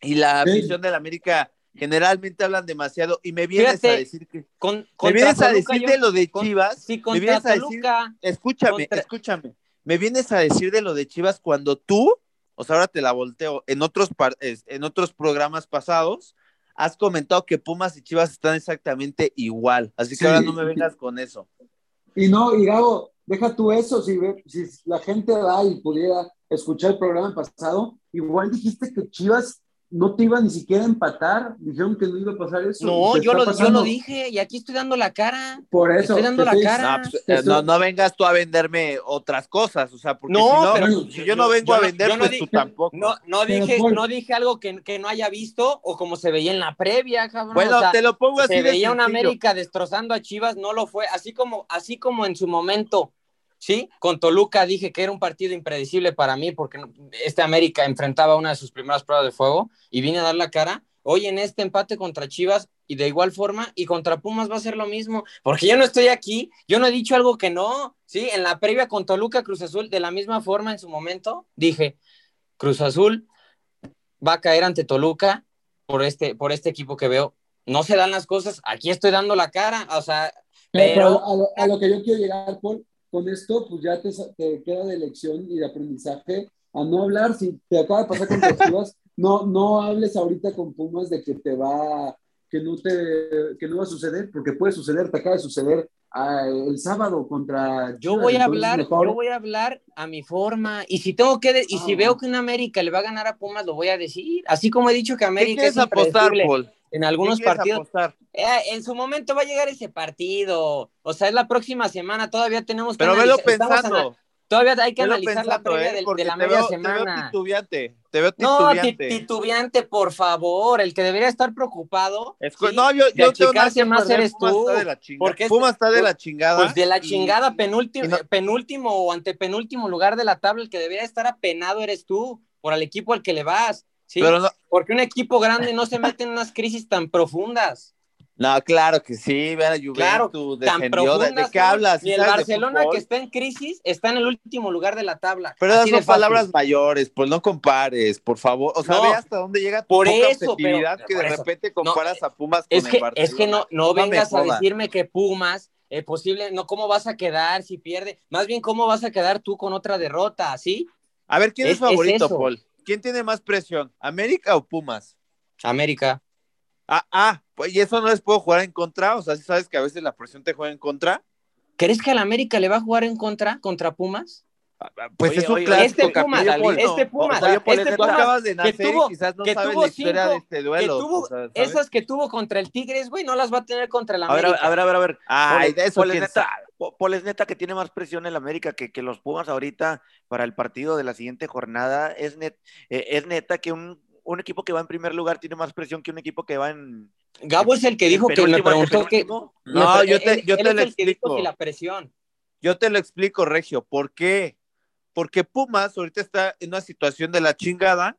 y la Sí. afición del América generalmente hablan demasiado y me vienes Fíjate, a decir que Con, me vienes a Toluca, decir yo- de lo de con- Chivas, Sí, me vienes a decir Toluca. Escúchame, Contra- escúchame. Me vienes a decir de lo de Chivas cuando tú, o sea, ahora te la volteo, en otros, en otros programas pasados, has comentado que Pumas y Chivas están exactamente igual. Así que Sí. ahora no me vengas con eso. Y no, y Gabo, deja tú eso, si, si la gente va y pudiera escuchar el programa pasado, igual dijiste que Chivas no te iba ni siquiera a empatar, dijeron que no iba a pasar eso. No, ¿Te yo lo, yo lo dije y aquí estoy dando la cara. Por eso. Estoy dando la estoy- cara. No, pues, eh, estoy- no, no vengas tú a venderme otras cosas, o sea, porque No, si no, pero si yo no vengo a vender, pues dije- tú tampoco. No, dije, Paul- no dije algo que, que no haya visto o como se veía en la previa, cabrón. bueno, o sea, te lo pongo así se de veía una sencillo. América destrozando a Chivas, no lo fue, así como, así como en su momento, sí, con Toluca dije que era un partido impredecible para mí porque este América enfrentaba una de sus primeras pruebas de fuego y vine a dar la cara. Hoy en este empate contra Chivas y de igual forma y contra Pumas va a ser lo mismo, porque yo no estoy aquí, yo no he dicho algo que no, sí, en la previa con Toluca Cruz Azul de la misma forma en su momento dije, Cruz Azul va a caer ante Toluca por este, por este equipo que veo. No se dan las cosas, aquí estoy dando la cara, o sea, Pero, pero a, lo, a lo que yo quiero llegar, Paul, con esto, pues ya te, te queda de lección y de aprendizaje a no hablar. Si te acaba de pasar con las [laughs] Chivas, no, no hables ahorita con Pumas de que te va, que no te, que no va a suceder, porque puede suceder, te acaba de suceder ah, el sábado contra. yo Chivas, voy a hablar, mejor- yo voy a hablar a mi forma, y si tengo que, de- y si Ah. veo que una América le va a ganar a Pumas, lo voy a decir, así como he dicho que ¿Qué América es apostar, Paul? En ¿Qué algunos partidos. apostar? Eh, en su momento va a llegar ese partido, o sea, es la próxima semana, todavía tenemos que Pero velo pensando. todavía hay que Velo analizar la previa ¿eh? del- de la media veo, te veo semana. titubeante. Te veo No, ti- titubeante. titubeante, por favor. El que debería estar preocupado. Escu- ¿sí? no, yo, de yo achicarse que más eres tú. Está de la porque Pumas está de la chingada. Pues de la y- chingada, penúltimo, y no- penúltimo o antepenúltimo lugar de la tabla, el que debería estar apenado eres tú, por el equipo al que le vas. ¿Sí? Pero no, Porque un equipo grande no se mete en unas crisis tan profundas. no, claro que sí. Vean a Juventus Claro, tan defendió. ¿De, qué hablas? Y el ¿Sabes de Barcelona que está en crisis está en el último lugar de la tabla. Pero esas Así son palabras mayores, pues no compares, por favor. O sea, No. ve hasta dónde llega tu Por poca eso, objetividad pero- que por de eso. repente comparas a Pumas con Es el que, Barcelona. es que no, no vengas a decirme que Pumas, eh, posible, no, ¿cómo vas a quedar si pierde? Más bien, ¿cómo vas a quedar tú con otra derrota? ¿Sí? A ver, ¿quién es, favorito. Paul? ¿Quién tiene más presión? ¿América o Pumas? América. Ah, ah, pues y eso no les puedo jugar en contra. O sea, si sabes que a veces la presión te juega en contra. ¿Crees que al América le va a jugar en contra contra Pumas? Pues Oye, es un oye, clásico este Pumas, capitalino. este Pumas, O sea, este tú Pumas acabas de que nacer tuvo- y quizás no que sabes tuvo la historia cinco- de este duelo. que tuvo o sea, ¿sabes? esas que tuvo contra el Tigres, güey, no las va a tener contra el América. a ver, a ver, a ver. Ay, de eso Paul es neta, es neta que tiene más presión en la América que, que los Pumas ahorita para el partido de la siguiente jornada. Es, net, eh, es neta que un, un equipo que va en primer lugar tiene más presión que un equipo que va en. Gabo es el que dijo que penúltimo, preguntó que... No, yo te- él- yo él te es lo el que dijo explico. que la presión. Yo te lo explico, Regio. ¿Por qué? Porque Pumas ahorita está en una situación de la chingada.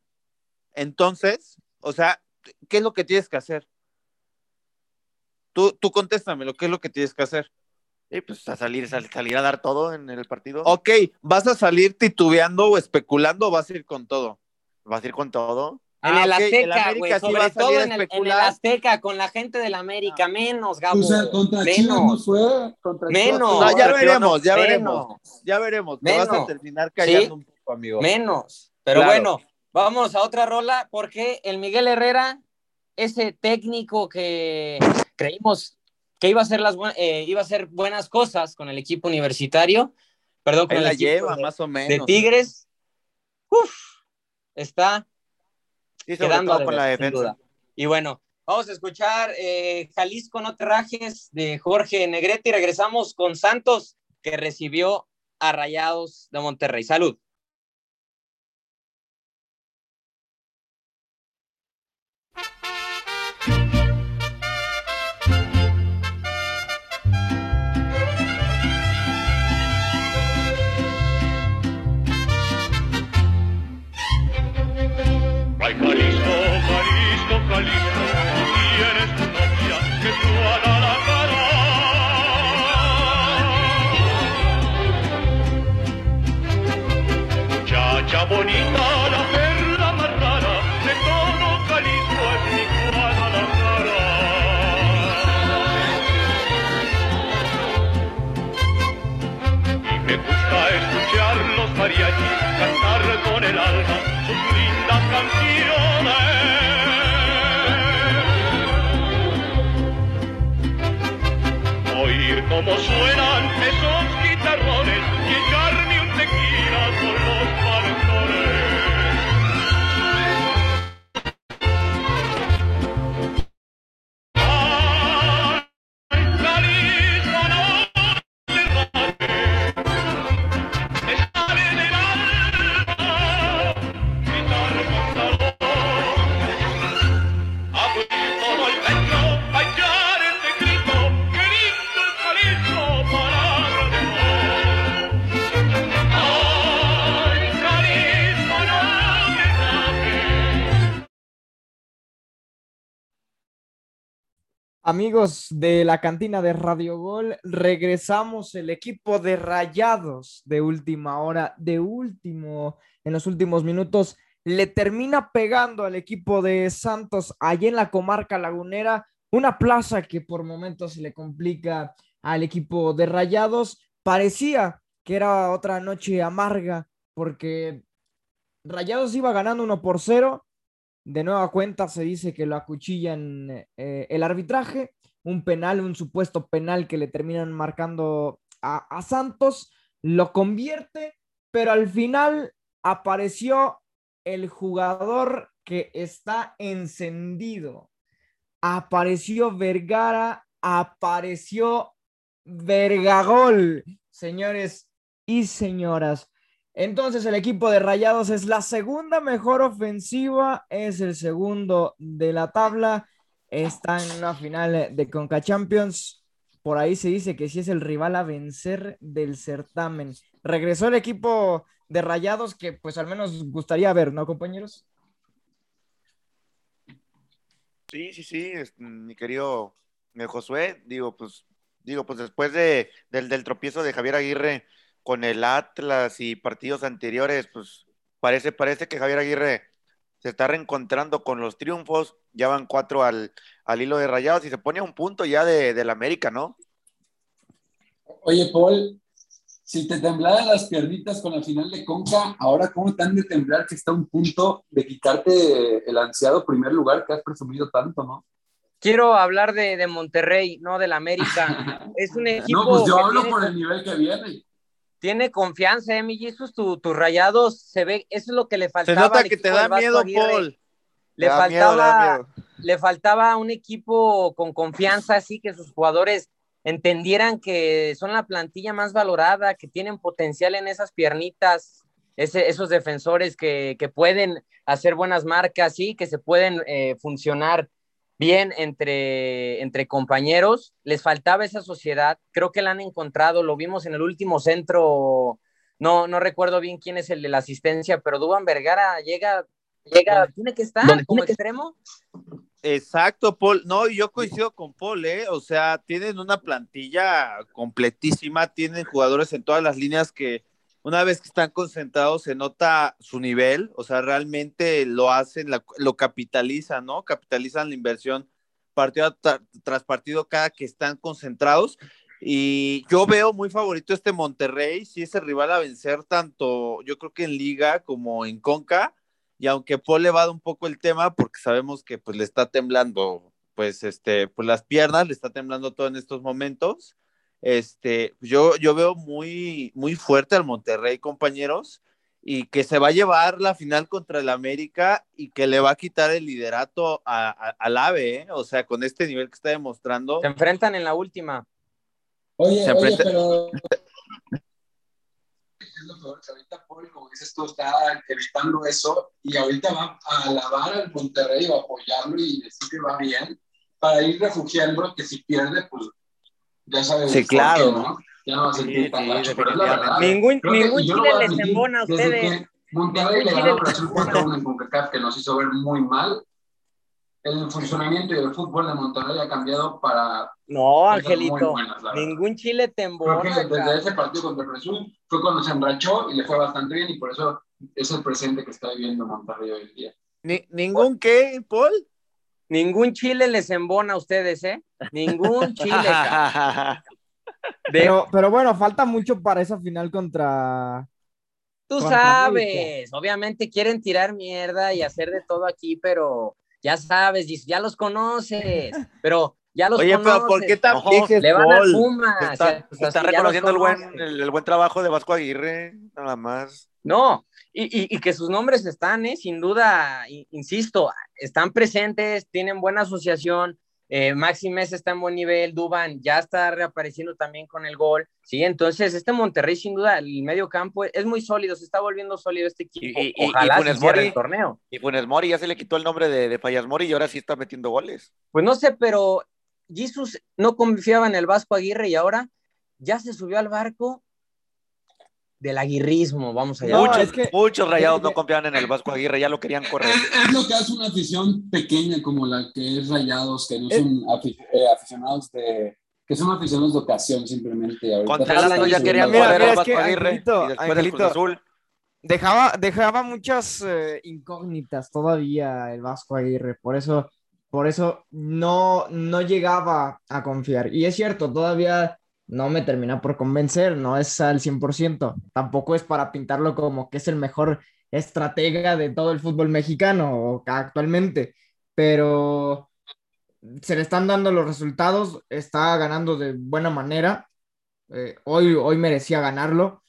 Entonces, o sea, ¿qué es lo que tienes que hacer? Tú, tú contéstame, ¿qué es lo que tienes que hacer? Y pues a salir, sal- salir a dar todo en el partido. Ok, ¿vas a salir titubeando o especulando o vas a ir con todo? Vas a ir con todo. En Ah, el ok, el Azteca, güey, sobre todo en el, en. Azteca, con la gente del América, menos, Gabo. O sea, contra Chivas no menos, fue. Contra Menos. No, ya veremos, ya menos, veremos, ya veremos. Te vas a Menos. terminar callando Sí. un poco, amigo. menos. Pero Claro. bueno, vamos a otra rola, porque el Miguel Herrera, ese técnico que creímos que iba a hacer las eh, iba a hacer buenas cosas con el equipo universitario, perdón, con Ahí el la equipo lleva, de, más o de menos. Tigres, uf, está Sí, quedando con la defensa. Y bueno, vamos a escuchar eh, Jalisco no te rajes de Jorge Negrete y regresamos con Santos que recibió a Rayados de Monterrey. Salud. El alma sus lindas canciones. Oír cómo suenan Amigos de la cantina de Radio Gol, regresamos el equipo de Rayados de última hora, de último, en los últimos minutos, le termina pegando al equipo de Santos allá en la comarca lagunera, una plaza que por momentos se le complica al equipo de Rayados. Parecía que era otra noche amarga porque Rayados iba ganando 1 por 0 de nueva cuenta se dice que lo acuchillan eh, el arbitraje, un penal, un supuesto penal que le terminan marcando a, a Santos, lo convierte, pero al final apareció el jugador que está encendido. Apareció Vergara, apareció Vergagol, señores y señoras. Entonces el equipo de Rayados es la segunda mejor ofensiva, es el segundo de la tabla, está en una final de Conca Champions. Por ahí se dice que sí es el rival a vencer del certamen. Regresó el equipo de Rayados que pues al menos gustaría ver, ¿no, compañeros? Sí, sí, sí, mi querido Josué, digo, pues, digo, pues después de, del, del tropiezo de Javier Aguirre con el Atlas y partidos anteriores, pues parece, parece que Javier Aguirre se está reencontrando con los triunfos, ya van cuatro al, al hilo de rayados y se pone a un punto ya de, del América, ¿no? Oye, Paul, si te temblaran las piernitas con la final de Conca, ahora cómo te han de temblar que está a un punto de quitarte el ansiado primer lugar que has presumido tanto, ¿no? Quiero hablar de, de Monterrey, no del América. [laughs] Es un equipo. No, pues yo hablo tiene- por el nivel que viene. Tiene confianza, ¿eh, mi Jesus? Tu- tus rayados se ve, eso es lo que le Se faltaba. nota al que te da miedo, Aguirre. Paul. Le Da faltaba, miedo. le faltaba un equipo con confianza, así que sus jugadores entendieran que son la plantilla más valorada, que tienen potencial en esas piernitas, ese- esos defensores que, que pueden hacer buenas marcas, sí, que se pueden eh, funcionar bien entre, entre compañeros. Les faltaba esa sociedad, creo que la han encontrado, lo vimos en el último centro, no, no recuerdo bien quién es el de la asistencia, pero Duban Vergara llega, llega, tiene que estar ¿Dónde como tiene que- extremo. Exacto, Paul. No, yo coincido con Paul, ¿eh? O sea, tienen una plantilla completísima, tienen jugadores en todas las líneas que una vez que están concentrados se nota su nivel, o sea, realmente lo hacen, la- lo capitalizan, ¿no? Capitalizan la inversión partido tra- tras partido cada que están concentrados. Y yo veo muy favorito este Monterrey, si es el rival a vencer tanto, yo creo que en Liga como en Conca y aunque Paul le va un poco el tema, porque sabemos que pues le está temblando, pues este, pues las piernas, le está temblando todo en estos momentos. Este, yo, yo veo muy, muy fuerte al Monterrey, compañeros, y que se va a llevar la final contra el América y que le va a quitar el liderato a- a- al AVE, ¿eh? o sea, con este nivel que está demostrando. Se enfrentan en la última. Oye, Se oye, enfrenta- pero. Es lo peor, que ahorita Paul, como dices tú, está evitando eso y ahorita va a alabar al Monterrey o a apoyarlo y decir que va bien para ir refugiando que si pierde, pues ya sabes. Sí, por qué, claro. ¿no? Ya no va a sentir Sí, tan sí, gacho, pero es la verdad. Ningún, Creo ningún Chile a les embona a desde ustedes. que Monterrey le ganó les Brasil embona. 4-1 en CONCACAF, que nos hizo ver muy mal. El funcionamiento y el fútbol de Monterrey ha cambiado para No, Angelito. buenas. Ningún Chile te Creo embona. que desde ese partido contra Azul fue cuando se enrachó y le fue bastante bien y por eso es el presente que está viviendo Monterrey hoy en día. Ni- ¿Ningún qué, Paul? Ningún Chile les embona a ustedes, ¿eh? Ningún [laughs] Chile. Pero, pero bueno, falta mucho para esa final contra. Tú Contra sabes, obviamente quieren tirar mierda y hacer de todo aquí, pero ya sabes, ya los conoces, pero ya los Oye, conoces. pero ¿por qué tan No, Le van a? Pumas. Está, o sea, reconociendo el buen, el buen trabajo de Vasco Aguirre, nada más. No, y, y- y que sus nombres están, ¿eh? sin duda, insisto, están presentes, tienen buena asociación. Eh, Maxi Mesa está en buen nivel, Duban ya está reapareciendo también con el gol, ¿sí? Entonces, este Monterrey, sin duda, el medio campo es muy sólido, se está volviendo sólido este equipo. Y- Ojalá se Mori. el torneo. Y Funes Mori ya se le quitó el nombre de, de Fallas Mori y ahora sí está metiendo goles. Pues no sé, pero Jesus no confiaba en el Vasco Aguirre y ahora ya se subió al barco del aguirrismo, vamos a No, llamar. muchos, es que- muchos rayados es no confiaban en el Vasco Aguirre, ya lo querían correr. Es, es lo que hace una afición pequeña como la que es Rayados, que no Eh. son eh, aficionados de... que son aficionados de ocasión simplemente. Ahorita Contra el ya querían correr mira, al es Vasco que, Aguirre Angelito, y después del Cruz Angelito, Azul. Dejaba, dejaba muchas eh, incógnitas todavía el Vasco Aguirre, por eso, por eso no, no llegaba a confiar. Y es cierto, todavía no me termina por convencer, no es al 100%, tampoco es para pintarlo como que es el mejor estratega de todo el fútbol mexicano actualmente, pero se le están dando los resultados, está ganando de buena manera, eh, hoy, hoy merecía ganarlo.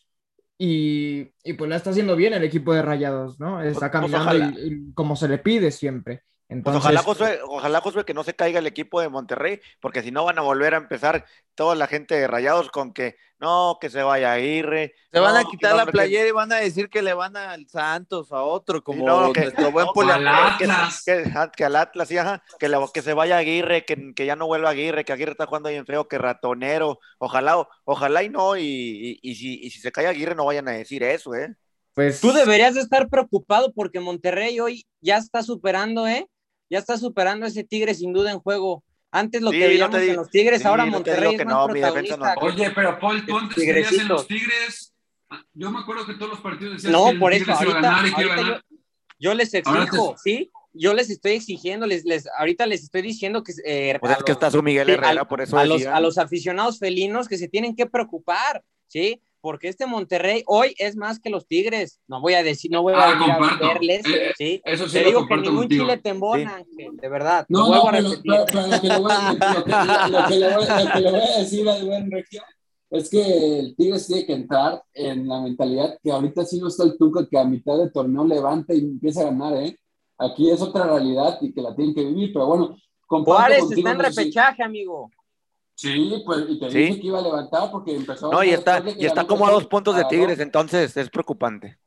Y, y pues la está haciendo bien el equipo de Rayados, ¿no? Está Pues- caminando ojalá. y- y como se le pide siempre. Pues ojalá, Josué, ojalá, Josué, que no se caiga el equipo de Monterrey, porque si no van a volver a empezar toda la gente de Rayados con que no, que se vaya Aguirre. Se van a quitar no, la playera y van a decir que le van al Santos, a otro, como no, que- nuestro buen no, Poliamor. que, Atlas. que- ah, que al Atlas, sí, ajá, que, le- que se vaya Aguirre, que, que ya no vuelva Aguirre, que Aguirre está jugando bien feo, que ratonero. Ojalá, o- ojalá y no, y, y- y si, y si se cae Aguirre no vayan a decir eso, ¿eh? pues Tú deberías de estar preocupado porque Monterrey hoy ya está superando, ¿eh? Ya está superando a ese Tigre sin duda en juego. Antes lo Sí, que veíamos en los Tigres, sí, ahora no te Monterrey es que más no, mi defensa protagonista. Oye, pero Paul, tú antes creías en los Tigres. Yo me acuerdo que todos los partidos decías No, que por eso, ahorita, ganar y que ahorita ganar. yo, yo les exijo, te- ¿sí? Yo les estoy exigiendo, les, les, ahorita les estoy diciendo que... eh, Pues a es que está su Miguel sí, Herrera, por eso a los, decía. a los aficionados felinos que se tienen que preocupar, ¿sí? Porque este Monterrey hoy es más que los Tigres. No voy a decir, no voy a Ah, venir a comparto. venderles, Eh, ¿sí? Eso sí Te lo digo que ningún contigo. chile te embona, Ángel, de verdad. No, no, a pero, repetir. pero- pero lo, que le voy, a- decir al buen Regio es que el Tigres tiene que entrar en la mentalidad que ahorita sí no está el Tuca que a mitad de torneo levanta y empieza a ganar, ¿eh? Aquí es otra realidad y que la tienen que vivir, pero bueno, comparto Juárez está en repechaje, amigo. Sí, pues, y te Sí. dije que iba a levantar porque empezó No, y después está, y está como a dos puntos de a Tigres, entonces es preocupante.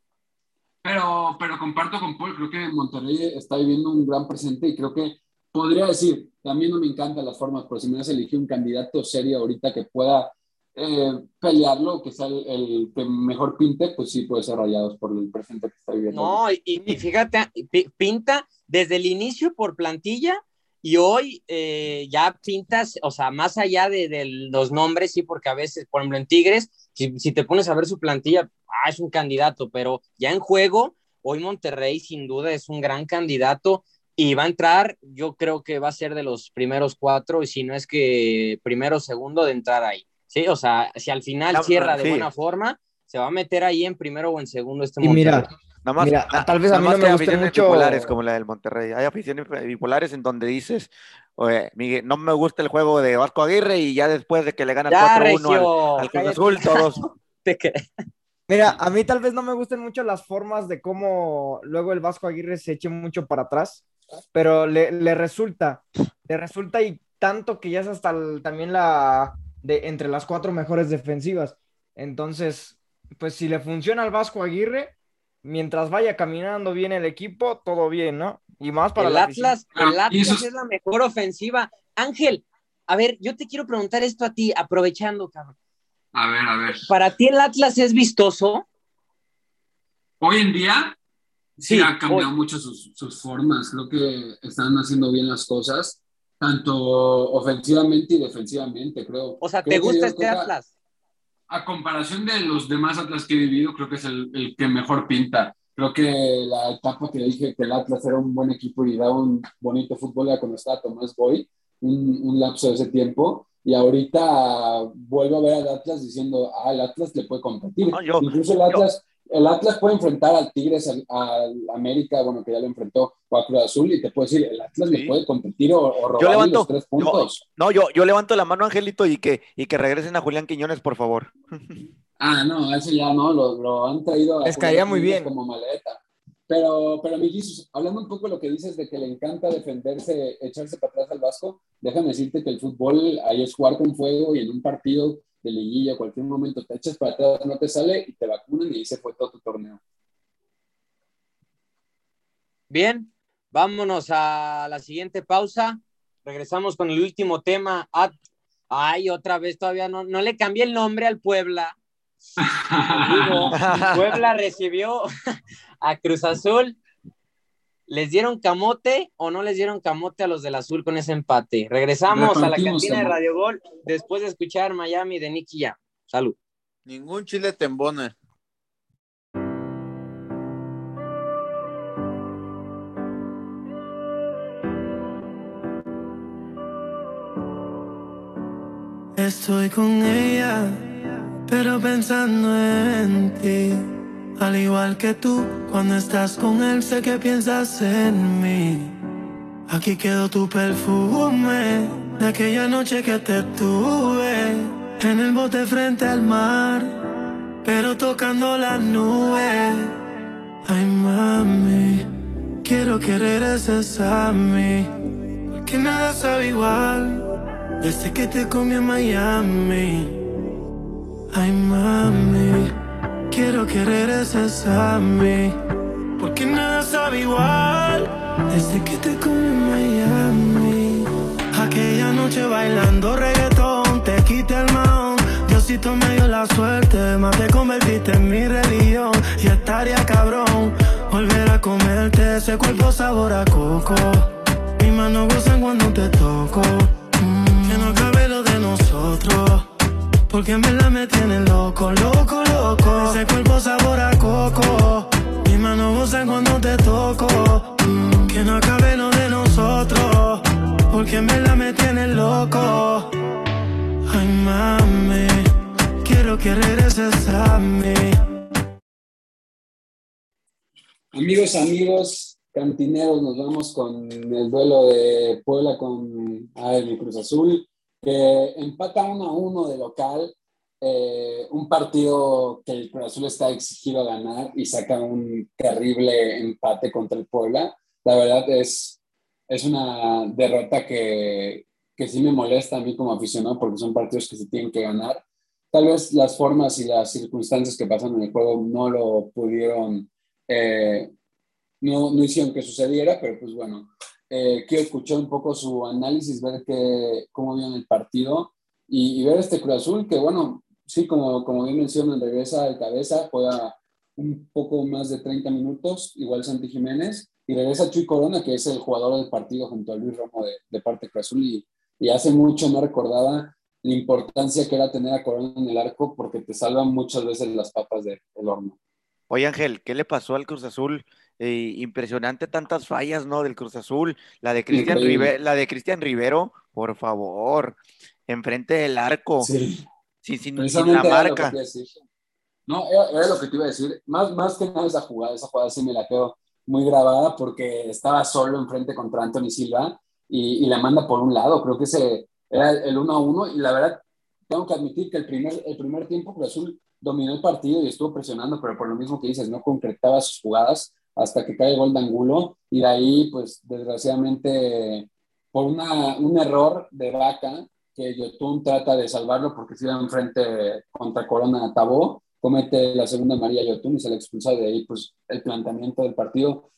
Pero, pero comparto con Paul, creo que Monterrey está viviendo un gran presente y creo que podría decir, también no me encantan las formas, pero si me hubieras elegido un candidato serio ahorita que pueda eh, pelearlo, que sea el, el que mejor pinte, pues sí puede ser Rayados por el presente que está viviendo. No, y, y fíjate, pi- pinta desde el inicio por plantilla Y hoy eh, ya pintas, o sea, más allá de, de los nombres, sí, porque a veces, por ejemplo, en Tigres, si, si te pones a ver su plantilla, ah, es un candidato, pero ya en juego, hoy Monterrey sin duda es un gran candidato y va a entrar, yo creo que va a ser de los primeros cuatro, y si no es que primero o segundo de entrar ahí. Sí, o sea, si al final cierra de buena forma, se va a meter ahí en primero o en segundo este Y mira, Monterrey. Nada más, Mira, na- tal vez a nada mí no me aficiones mucho- bipolares como la del Monterrey. Hay aficiones bipolares en donde dices, oye, Miguel, no me gusta el juego de Vasco Aguirre y ya después de que le ganas Ya, 4-1 Regio, al, al Cruz. Azul, todos. [laughs] [laughs] Mira, a mí tal vez no me gusten mucho las formas de cómo luego el Vasco Aguirre se eche mucho para atrás, pero le, le resulta, le resulta y tanto que ya es hasta el- también la de entre las cuatro mejores defensivas. Entonces, pues si le funciona al Vasco Aguirre, mientras vaya caminando bien el equipo, todo bien, ¿no? Y más para el la afición. Atlas, el Ah, Atlas es- es la mejor ofensiva. Ángel, a ver, yo te quiero preguntar esto a ti, aprovechando, cabrón. A ver, a ver. ¿Para ti el Atlas es vistoso? Hoy en día sí, Sí, ha cambiado hoy. mucho sus, sus formas. Creo que están haciendo bien las cosas, tanto ofensivamente y defensivamente, creo. O sea, Creo ¿te gusta este Atlas? A comparación de los demás Atlas que he vivido, creo que es el, el que mejor pinta. Creo que la etapa que dije que el Atlas era un buen equipo y daba un bonito fútbol era cuando estaba Tomás Boy, un, un lapso de ese tiempo. Y ahorita vuelvo a ver al Atlas diciendo, ah, el Atlas le puede competir. No, yo- Incluso el Atlas, el Atlas puede enfrentar al Tigres, al, al América, bueno, que ya lo enfrentó, o a Cruz Azul, y te puede decir, el Atlas Sí. le puede competir o, o levanto, los tres puntos. no, yo, yo levanto la mano, Angelito, y que, y que regresen a Julián Quiñones, por favor. [laughs] Ah, no, eso ya no, lo, lo han traído a Les Julián muy bien. como maleta. Pero, pero mi Jesus, hablando un poco de lo que dices de que le encanta defenderse, echarse para atrás al Vasco, déjame decirte que el fútbol ahí es jugar con fuego y en un partido de liguilla, cualquier momento te echas para atrás, no te sale y te vacunan y ahí se fue todo tu torneo. Bien, vámonos a la siguiente pausa. Regresamos con el último tema. At- Ay, otra vez todavía no, no le cambié el nombre al Puebla. [laughs] Digo, Puebla recibió [laughs] a Cruz Azul. ¿Les dieron camote o no les dieron camote a los del azul con ese empate? Regresamos a la cantina de. Radio Gol después de escuchar Miami de Nicky Ya. Salud. Ningún chile te embona. Estoy con ella, pero pensando en ti. Al igual que tú, cuando estás con él, sé que piensas en mí. Aquí quedó tu perfume de aquella noche que te tuve en el bote frente al mar, pero tocando las nubes. Ay, mami, quiero que regreses a mí, porque nada sabe igual. Desde que te comí en Miami Ay mami Quiero que regreses a mí. Porque nada sabe igual. Desde que te comí en Miami. Aquella noche bailando reggaetón Te quité el maón Diosito me dio la suerte Más te convertiste en mi religión. Y estaría cabrón Volver a comerte ese cuerpo sabor a coco. Mis manos gozan cuando te toco. Mm, Que no cabe lo de nosotros Porque en verdad me tiene loco, loco, loco. Ese cuerpo sabor a coco. Mis manos gozan cuando te toco. Mm, Que no acabe lo de nosotros. Porque en verdad me tiene loco. Ay mami Quiero que regreses a mí. Amigos, amigos, cantineros, nos vamos con el duelo de Puebla con AL Cruz Azul, que empata 1 a 1 de local, eh, un partido que el Cruz está exigido a ganar y saca un terrible empate contra el Puebla. La verdad es, es una derrota que, que sí me molesta a mí como aficionado porque son partidos que se tienen que ganar. Tal vez las formas y las circunstancias que pasan en el juego no lo pudieron eh, no, no hicieron que sucediera, pero pues bueno, eh, quiero escuchar un poco su análisis, ver que, cómo vieron el partido y, y ver este Cruz Azul, que bueno, sí, como, como bien mencionan, regresa de cabeza, juega un poco más de 30 minutos, igual Santi Jiménez, y regresa Chuy Corona, que es el jugador del partido junto a Luis Romo de, de parte de Cruz Azul, y, y hace mucho no recordaba la importancia que era tener a Corona en el arco porque te salvan muchas veces las papas de- del horno. Oye, Ángel, ¿qué le pasó al Cruz Azul? Eh, impresionante tantas fallas, ¿no? Del Cruz Azul. La de Cristian Increíble. Rive- la de Cristian Rivero, por favor, enfrente del arco, Sí. sin, sin- sin la marca. No, era, era lo que te iba a decir. Más, más que nada esa jugada, esa jugada sí me la quedo muy grabada porque estaba solo enfrente contra Anthony Silva y, y la manda por un lado. Creo que ese era el 1 a 1 y la verdad tengo que admitir que el primer, el primer tiempo Cruz Azul dominó el partido y estuvo presionando, pero por lo mismo que dices, no concretaba sus jugadas hasta que cae gol de Angulo. Y de ahí, pues desgraciadamente, por una, un error de Vaca, que Yotun trata de salvarlo porque se iba enfrente contra Corona Tabó, comete la segunda María Yotun y se le expulsa de ahí, pues el planteamiento del partido.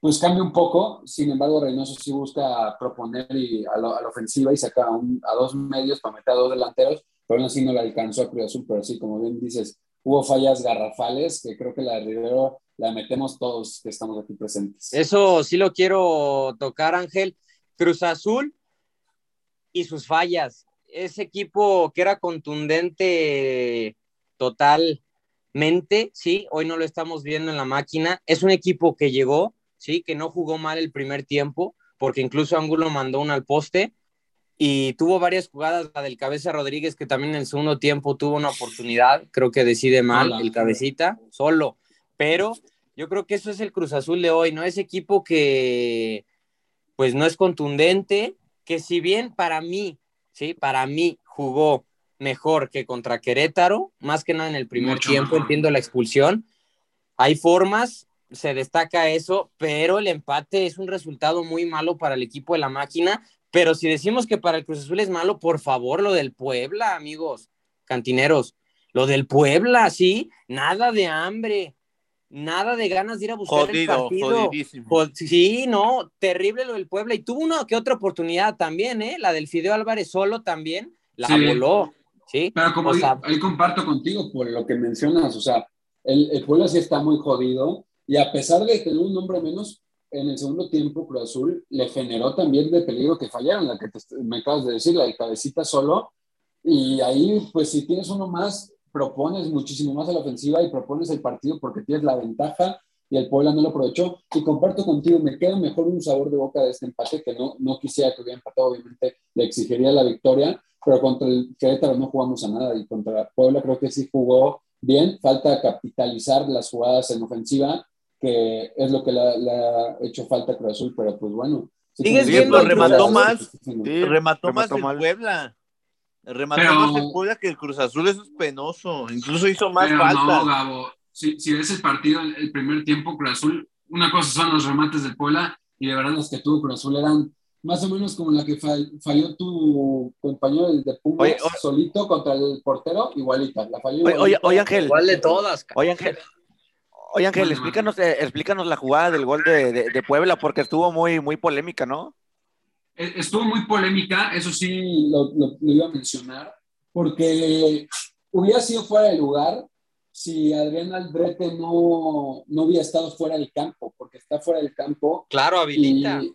Pues cambia un poco, sin embargo Reynoso sí busca proponer y a, la ofensiva y saca a dos medios para meter a dos delanteros, pero aún así no le alcanzó a Cruz Azul, pero sí, como bien dices, hubo fallas garrafales que creo que la de Rivero la metemos todos que estamos aquí presentes. Eso sí lo quiero tocar, Ángel. Cruz Azul y sus fallas. Ese equipo que era contundente totalmente, sí, hoy no lo estamos viendo en la máquina. Es un equipo que llegó, sí, que no jugó mal el primer tiempo, porque incluso Ángulo mandó una al poste y tuvo varias jugadas, la del Cabeza Rodríguez, que también en el segundo tiempo tuvo una oportunidad, creo que decide mal el cabecita, solo, pero yo creo que eso es el Cruz Azul de hoy, ¿no? Ese equipo que pues no es contundente, que si bien para mí, sí, para mí jugó mejor que contra Querétaro, más que nada en el primer Mucho tiempo, mejor. entiendo la expulsión, hay formas, se destaca eso, pero el empate es un resultado muy malo para el equipo de la máquina, pero si decimos que para el Cruz Azul es malo, por favor, lo del Puebla, amigos, cantineros, lo del Puebla, sí, nada de hambre, nada de ganas de ir a buscar el Jodido, partido. jodidísimo. Jod- Sí, no, terrible lo del Puebla. Y tuvo una que otra oportunidad también, ¿eh? La del Fideo Álvarez solo también, la Sí. voló, ¿sí? Pero como O ahí, sea, ahí comparto contigo, por lo que mencionas, o sea, el, el Puebla sí está muy jodido y a pesar de tener un nombre menos, en el segundo tiempo Cruz Azul le generó también de peligro que fallaron, la que te- me acabas de decir, la de cabecita solo, y ahí pues si tienes uno más, propones muchísimo más a la ofensiva y propones el partido porque tienes la ventaja y el Puebla no lo aprovechó. Y comparto contigo, me queda mejor un sabor de boca de este empate que no, no quisiera que hubiera empatado, obviamente le exigiría la victoria, pero contra el Querétaro no jugamos a nada y contra Puebla creo que sí jugó bien, falta capitalizar las jugadas en ofensiva, que es lo que le, ha hecho falta a Cruz Azul, pero pues bueno. sí, ¿Sigues viendo Azul? más. Sí, remató más remató el mal. Puebla. Remató Pero- Puebla que el Cruz Azul, eso es penoso. Incluso hizo más pero faltas. no, Gabo. Si, si ves el partido, el, el primer tiempo, Cruz Azul, una cosa son los remates del Puebla Y de verdad las que tuvo Cruz Azul eran más o menos como la que fall- falló tu compañero el de Pumas Oye, solito contra el portero, igualita. La falló Oye, oye, igualita. oye, Ángel. igual de todas. Oye, Ángel. Oye, Ángel, explícanos, eh, explícanos la jugada del gol de, de- de Puebla, porque estuvo muy, muy polémica, ¿no? Eh, estuvo muy polémica, eso sí. Lo, lo- lo iba a mencionar, porque hubiera sido fuera de lugar si Adrián Aldrete no, no hubiera estado fuera del campo, porque está fuera del campo Claro, habilita. y,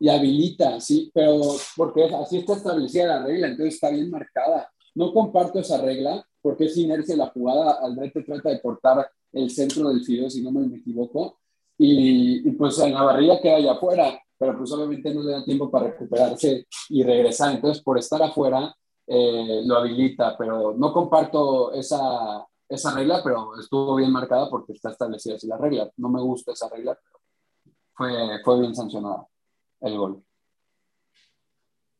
y habilita, sí, pero porque así está establecida la regla, entonces está bien marcada. No comparto esa regla, porque es inercia la jugada, Aldrete trata de cortar el centro del fideo, si no me equivoco, y, y pues en la barrilla queda allá afuera, pero pues obviamente no le da tiempo para recuperarse y regresar, entonces por estar afuera eh, lo habilita, pero no comparto esa, esa regla, pero estuvo bien marcada porque está establecida así la regla. No me gusta esa regla, pero fue, fue bien sancionada el gol.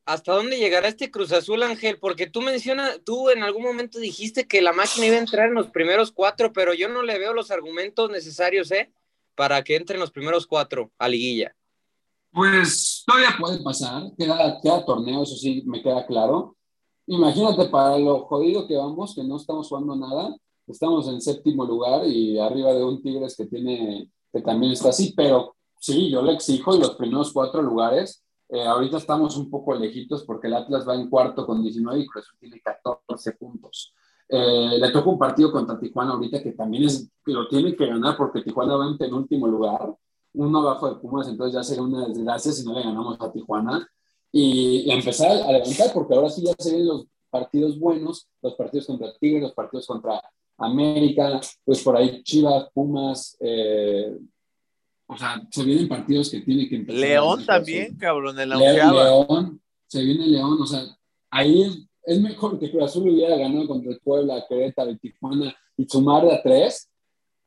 ¿Hasta dónde llegará este Cruz Azul, Ángel? Porque tú mencionas, tú en algún momento dijiste que la máquina iba a entrar en los primeros cuatro, pero yo no le veo los argumentos necesarios, ¿eh? Para que entre en los primeros cuatro a liguilla. Pues todavía Puede pasar, queda, queda torneo, eso sí me queda claro. Imagínate para lo jodido que vamos, que no estamos jugando nada, estamos en séptimo lugar y arriba de un Tigres que tiene, que también está así, pero sí, yo le exijo los primeros cuatro lugares. Eh, ahorita estamos un poco lejitos porque el Atlas va en cuarto con 19 y Cruz Azul tiene 14 puntos. Eh, le toca un partido contra Tijuana ahorita que también es, lo tiene que ganar porque Tijuana va en penúltimo lugar uno abajo de Pumas, entonces ya sería una desgracia si no le ganamos a Tijuana. Y, y empezar a levantar, porque ahora sí ya se ven los partidos buenos, los partidos contra Tigres, los partidos contra América, pues por ahí Chivas, Pumas, eh, o sea, se vienen partidos que tiene que empezar. León también, cabrón, en la León. León, se viene León, o sea, ahí es, es mejor que Cruz Azul hubiera ganado contra el Puebla, Querétaro y Tijuana y sumar de a tres.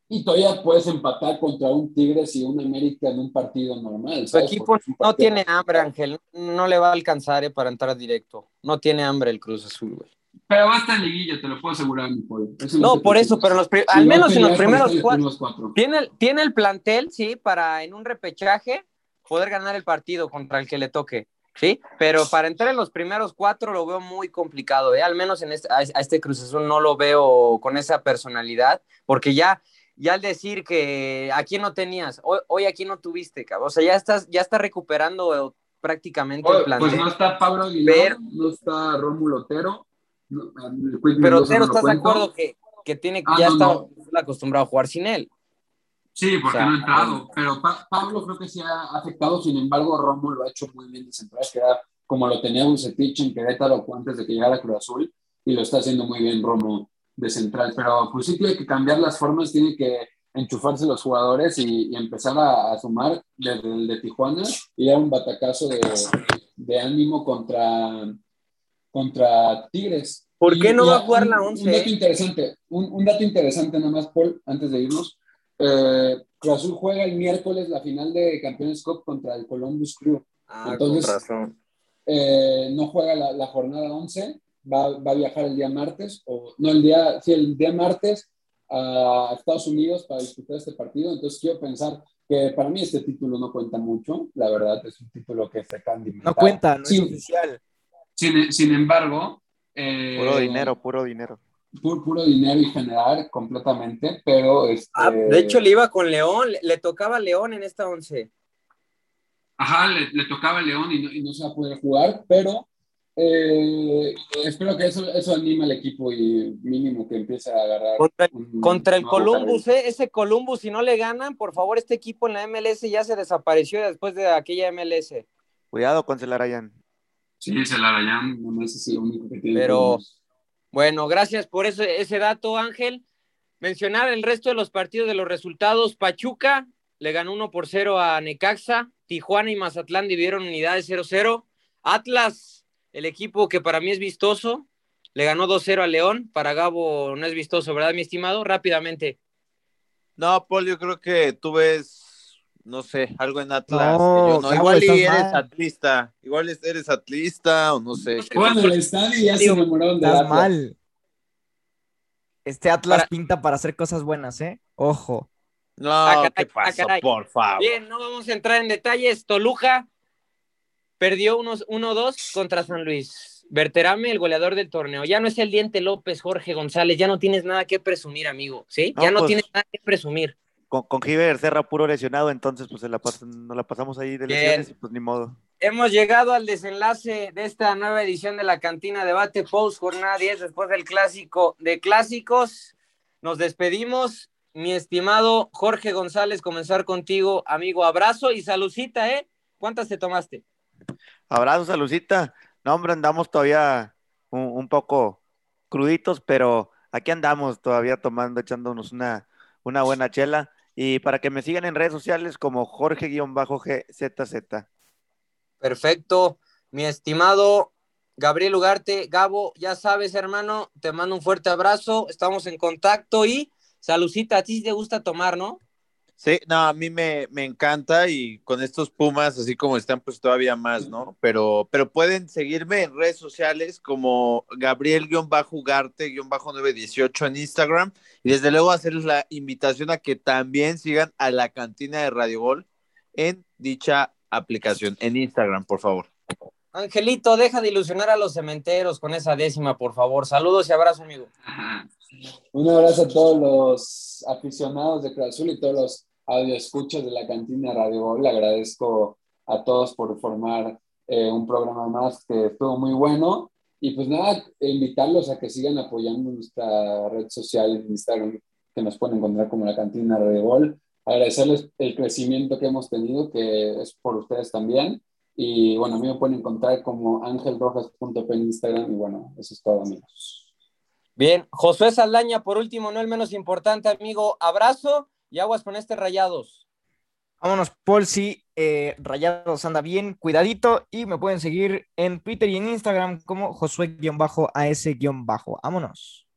Y todavía puedes empatar contra un Tigres y un América en un partido normal. ¿sabes? equipo no tiene hambre, Ángel. No le va a alcanzar eh, para entrar directo. No tiene hambre el Cruz Azul, güey. Pero va a estar en liguilla, te lo puedo asegurar, mi No, te por eso, pero en los al menos en los primeros cuatro. Tiene el, tiene el plantel, sí, para en un repechaje poder ganar el partido contra el que le toque, sí, pero para entrar en los primeros cuatro lo veo muy complicado, ¿eh? al menos en este, a, a este Cruz Azul no lo veo con esa personalidad, porque ya, ya al decir que aquí no tenías, hoy, hoy aquí no tuviste, cabrón, o sea, ya estás, ya está recuperando eh, prácticamente el plantel. Pues no está Pablo Aguilar, Pero- no está Rómulo Otero. no, pero Otero, ¿estás de acuerdo que, que tiene, Ah, ya no, está no. acostumbrado a jugar sin él? Sí, porque O sea, no ha entrado. Pero Pa- Pablo creo que sí ha afectado. Sin embargo, Romo lo ha hecho muy bien de central, que era como lo tenía Bucetich en Querétaro antes de que llegara a Cruz Azul. Y lo está haciendo muy bien Romo de central. Pero pues sí tiene que cambiar las formas, tiene que enchufarse los jugadores y, y empezar a, a sumar desde el de Tijuana y dar un batacazo de, de ánimo contra, contra Tigres. ¿Por qué no y va a jugar la un- 11, Un dato eh? interesante, un, un dato interesante nada más, Paul, antes de irnos. Eh, Cruz Azul juega el miércoles la final de Campeones Cup contra el Columbus Crew. Ah, Entonces- con razón. Eh, no juega la, la jornada 11, va, va a viajar el día martes, o no, el día, sí, el día martes a Estados Unidos para disputar este partido. Entonces quiero pensar que para mí este título no cuenta mucho, la verdad es un título que se de No cuenta, no Sí, es oficial. sin, sin embargo, eh, Puro dinero, puro dinero. Puro, puro dinero y generar completamente, pero este, Ah, de hecho, le iba con León, le, le tocaba León en esta once. Ajá, le, le tocaba a León y no, y no se va a poder jugar, pero eh, espero que eso, eso anime al equipo y mínimo que empiece a agarrar. Contra, un contra el Columbus, ¿eh? ese Columbus, si no le ganan, por favor, este equipo en la MLS ya se desapareció después de aquella MLS. Cuidado con Celarayan. Sí, se la Arayán, no es el único que tiene. Pero-. Bueno, gracias por eso, ese dato, Ángel. Mencionar el resto de los partidos de los resultados. Pachuca le ganó 1 por 0 a Necaxa. Tijuana y Mazatlán dividieron unidades 0-0. Atlas, el equipo que para mí es vistoso, le ganó 2-0 a León. Para Gabo no es vistoso, ¿verdad, mi estimado? Rápidamente. No, Paul, yo creo que tú ves, no sé, algo en Atlas. No, yo no. Gabo, Igual eres mal. atlista. Igual es- eres atlista o no sé. Juegan al estadio y ya se enamoraron de Estás mal. Este Atlas Para- pinta para hacer cosas buenas, ¿eh? Ojo. No, Ah, caray, ¿qué ah, caray. Por favor. Bien, no vamos a entrar en detalles. Toluca perdió unos 1-2 contra San Luis. Berterame, el goleador del torneo. Ya no es el diente López, Jorge González. Ya no tienes nada que presumir, amigo. ¿Sí? No, ya no pues- tienes nada que presumir. Con, con Giver Serra puro lesionado, entonces pues se la nos la pasamos ahí de Bien. lesiones y pues ni modo. Hemos llegado al desenlace de esta nueva edición de la Cantina Debate Post Jornada 10 después del clásico de clásicos. Nos despedimos. Mi estimado Jorge González, comenzar contigo, amigo. Abrazo y salucita, ¿eh? ¿Cuántas te tomaste? Abrazos a Lucita. No, hombre, andamos todavía un, poco cruditos, pero aquí andamos todavía tomando, echándonos una, una buena chela. Y para que me sigan en redes sociales como Jorge-GZZ. Perfecto. Mi estimado Gabriel Ugarte, Gabo, ya sabes, hermano, te mando un fuerte abrazo. Estamos en contacto y salucita. A ti te gusta tomar, ¿no? Sí, no, a mí me, me encanta y con estos Pumas, así como están, pues todavía más, ¿no? Pero, pero pueden seguirme en redes sociales como Gabriel-Ugarte-918 en Instagram y desde luego hacerles la invitación a que también sigan a la cantina de Radio Gol en dicha aplicación, en Instagram, por favor. Angelito, deja de ilusionar a los cementeros con esa décima, por favor. Saludos y abrazo, amigo. Un abrazo a todos los aficionados de Cruz Azul y todos los audioescuchas de la cantina Radio Gol. Le agradezco a todos por formar eh, un programa más que estuvo muy bueno. Y pues nada, invitarlos a que sigan apoyando nuestra red social en Instagram, que nos pueden encontrar como la cantina Radio Gol. agradecerles el crecimiento que hemos tenido, que es por ustedes también. Y bueno, a mí me pueden encontrar como angelrojas.p en Instagram. Y bueno, eso es todo, amigos. Bien, Josué Saldaña, por último, no el menos importante, amigo, abrazo y aguas con este rayados. Vámonos, Paul, sí, eh, Rayados anda bien, cuidadito, y me pueden seguir en Twitter y en Instagram como Josué-AS- Vámonos.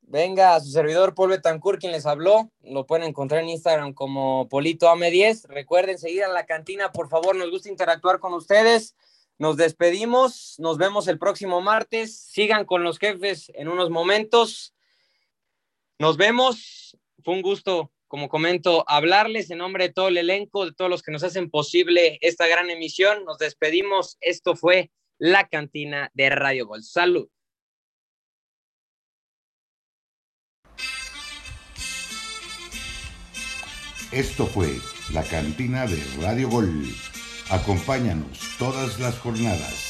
Venga, su servidor Paul Betancourt, quien les habló, lo pueden encontrar en Instagram como Polito AM10. Recuerden seguir a la cantina, por favor, nos gusta interactuar con ustedes. Nos despedimos, nos vemos el próximo martes. Sigan con los jefes en unos momentos. Nos vemos. Fue un gusto, como comento, hablarles en nombre de todo el elenco, de todos los que nos hacen posible esta gran emisión. Nos despedimos. Esto fue la cantina de Radio Gol. Salud. Esto fue la cantina de Radio Gol. Acompáñanos todas las jornadas.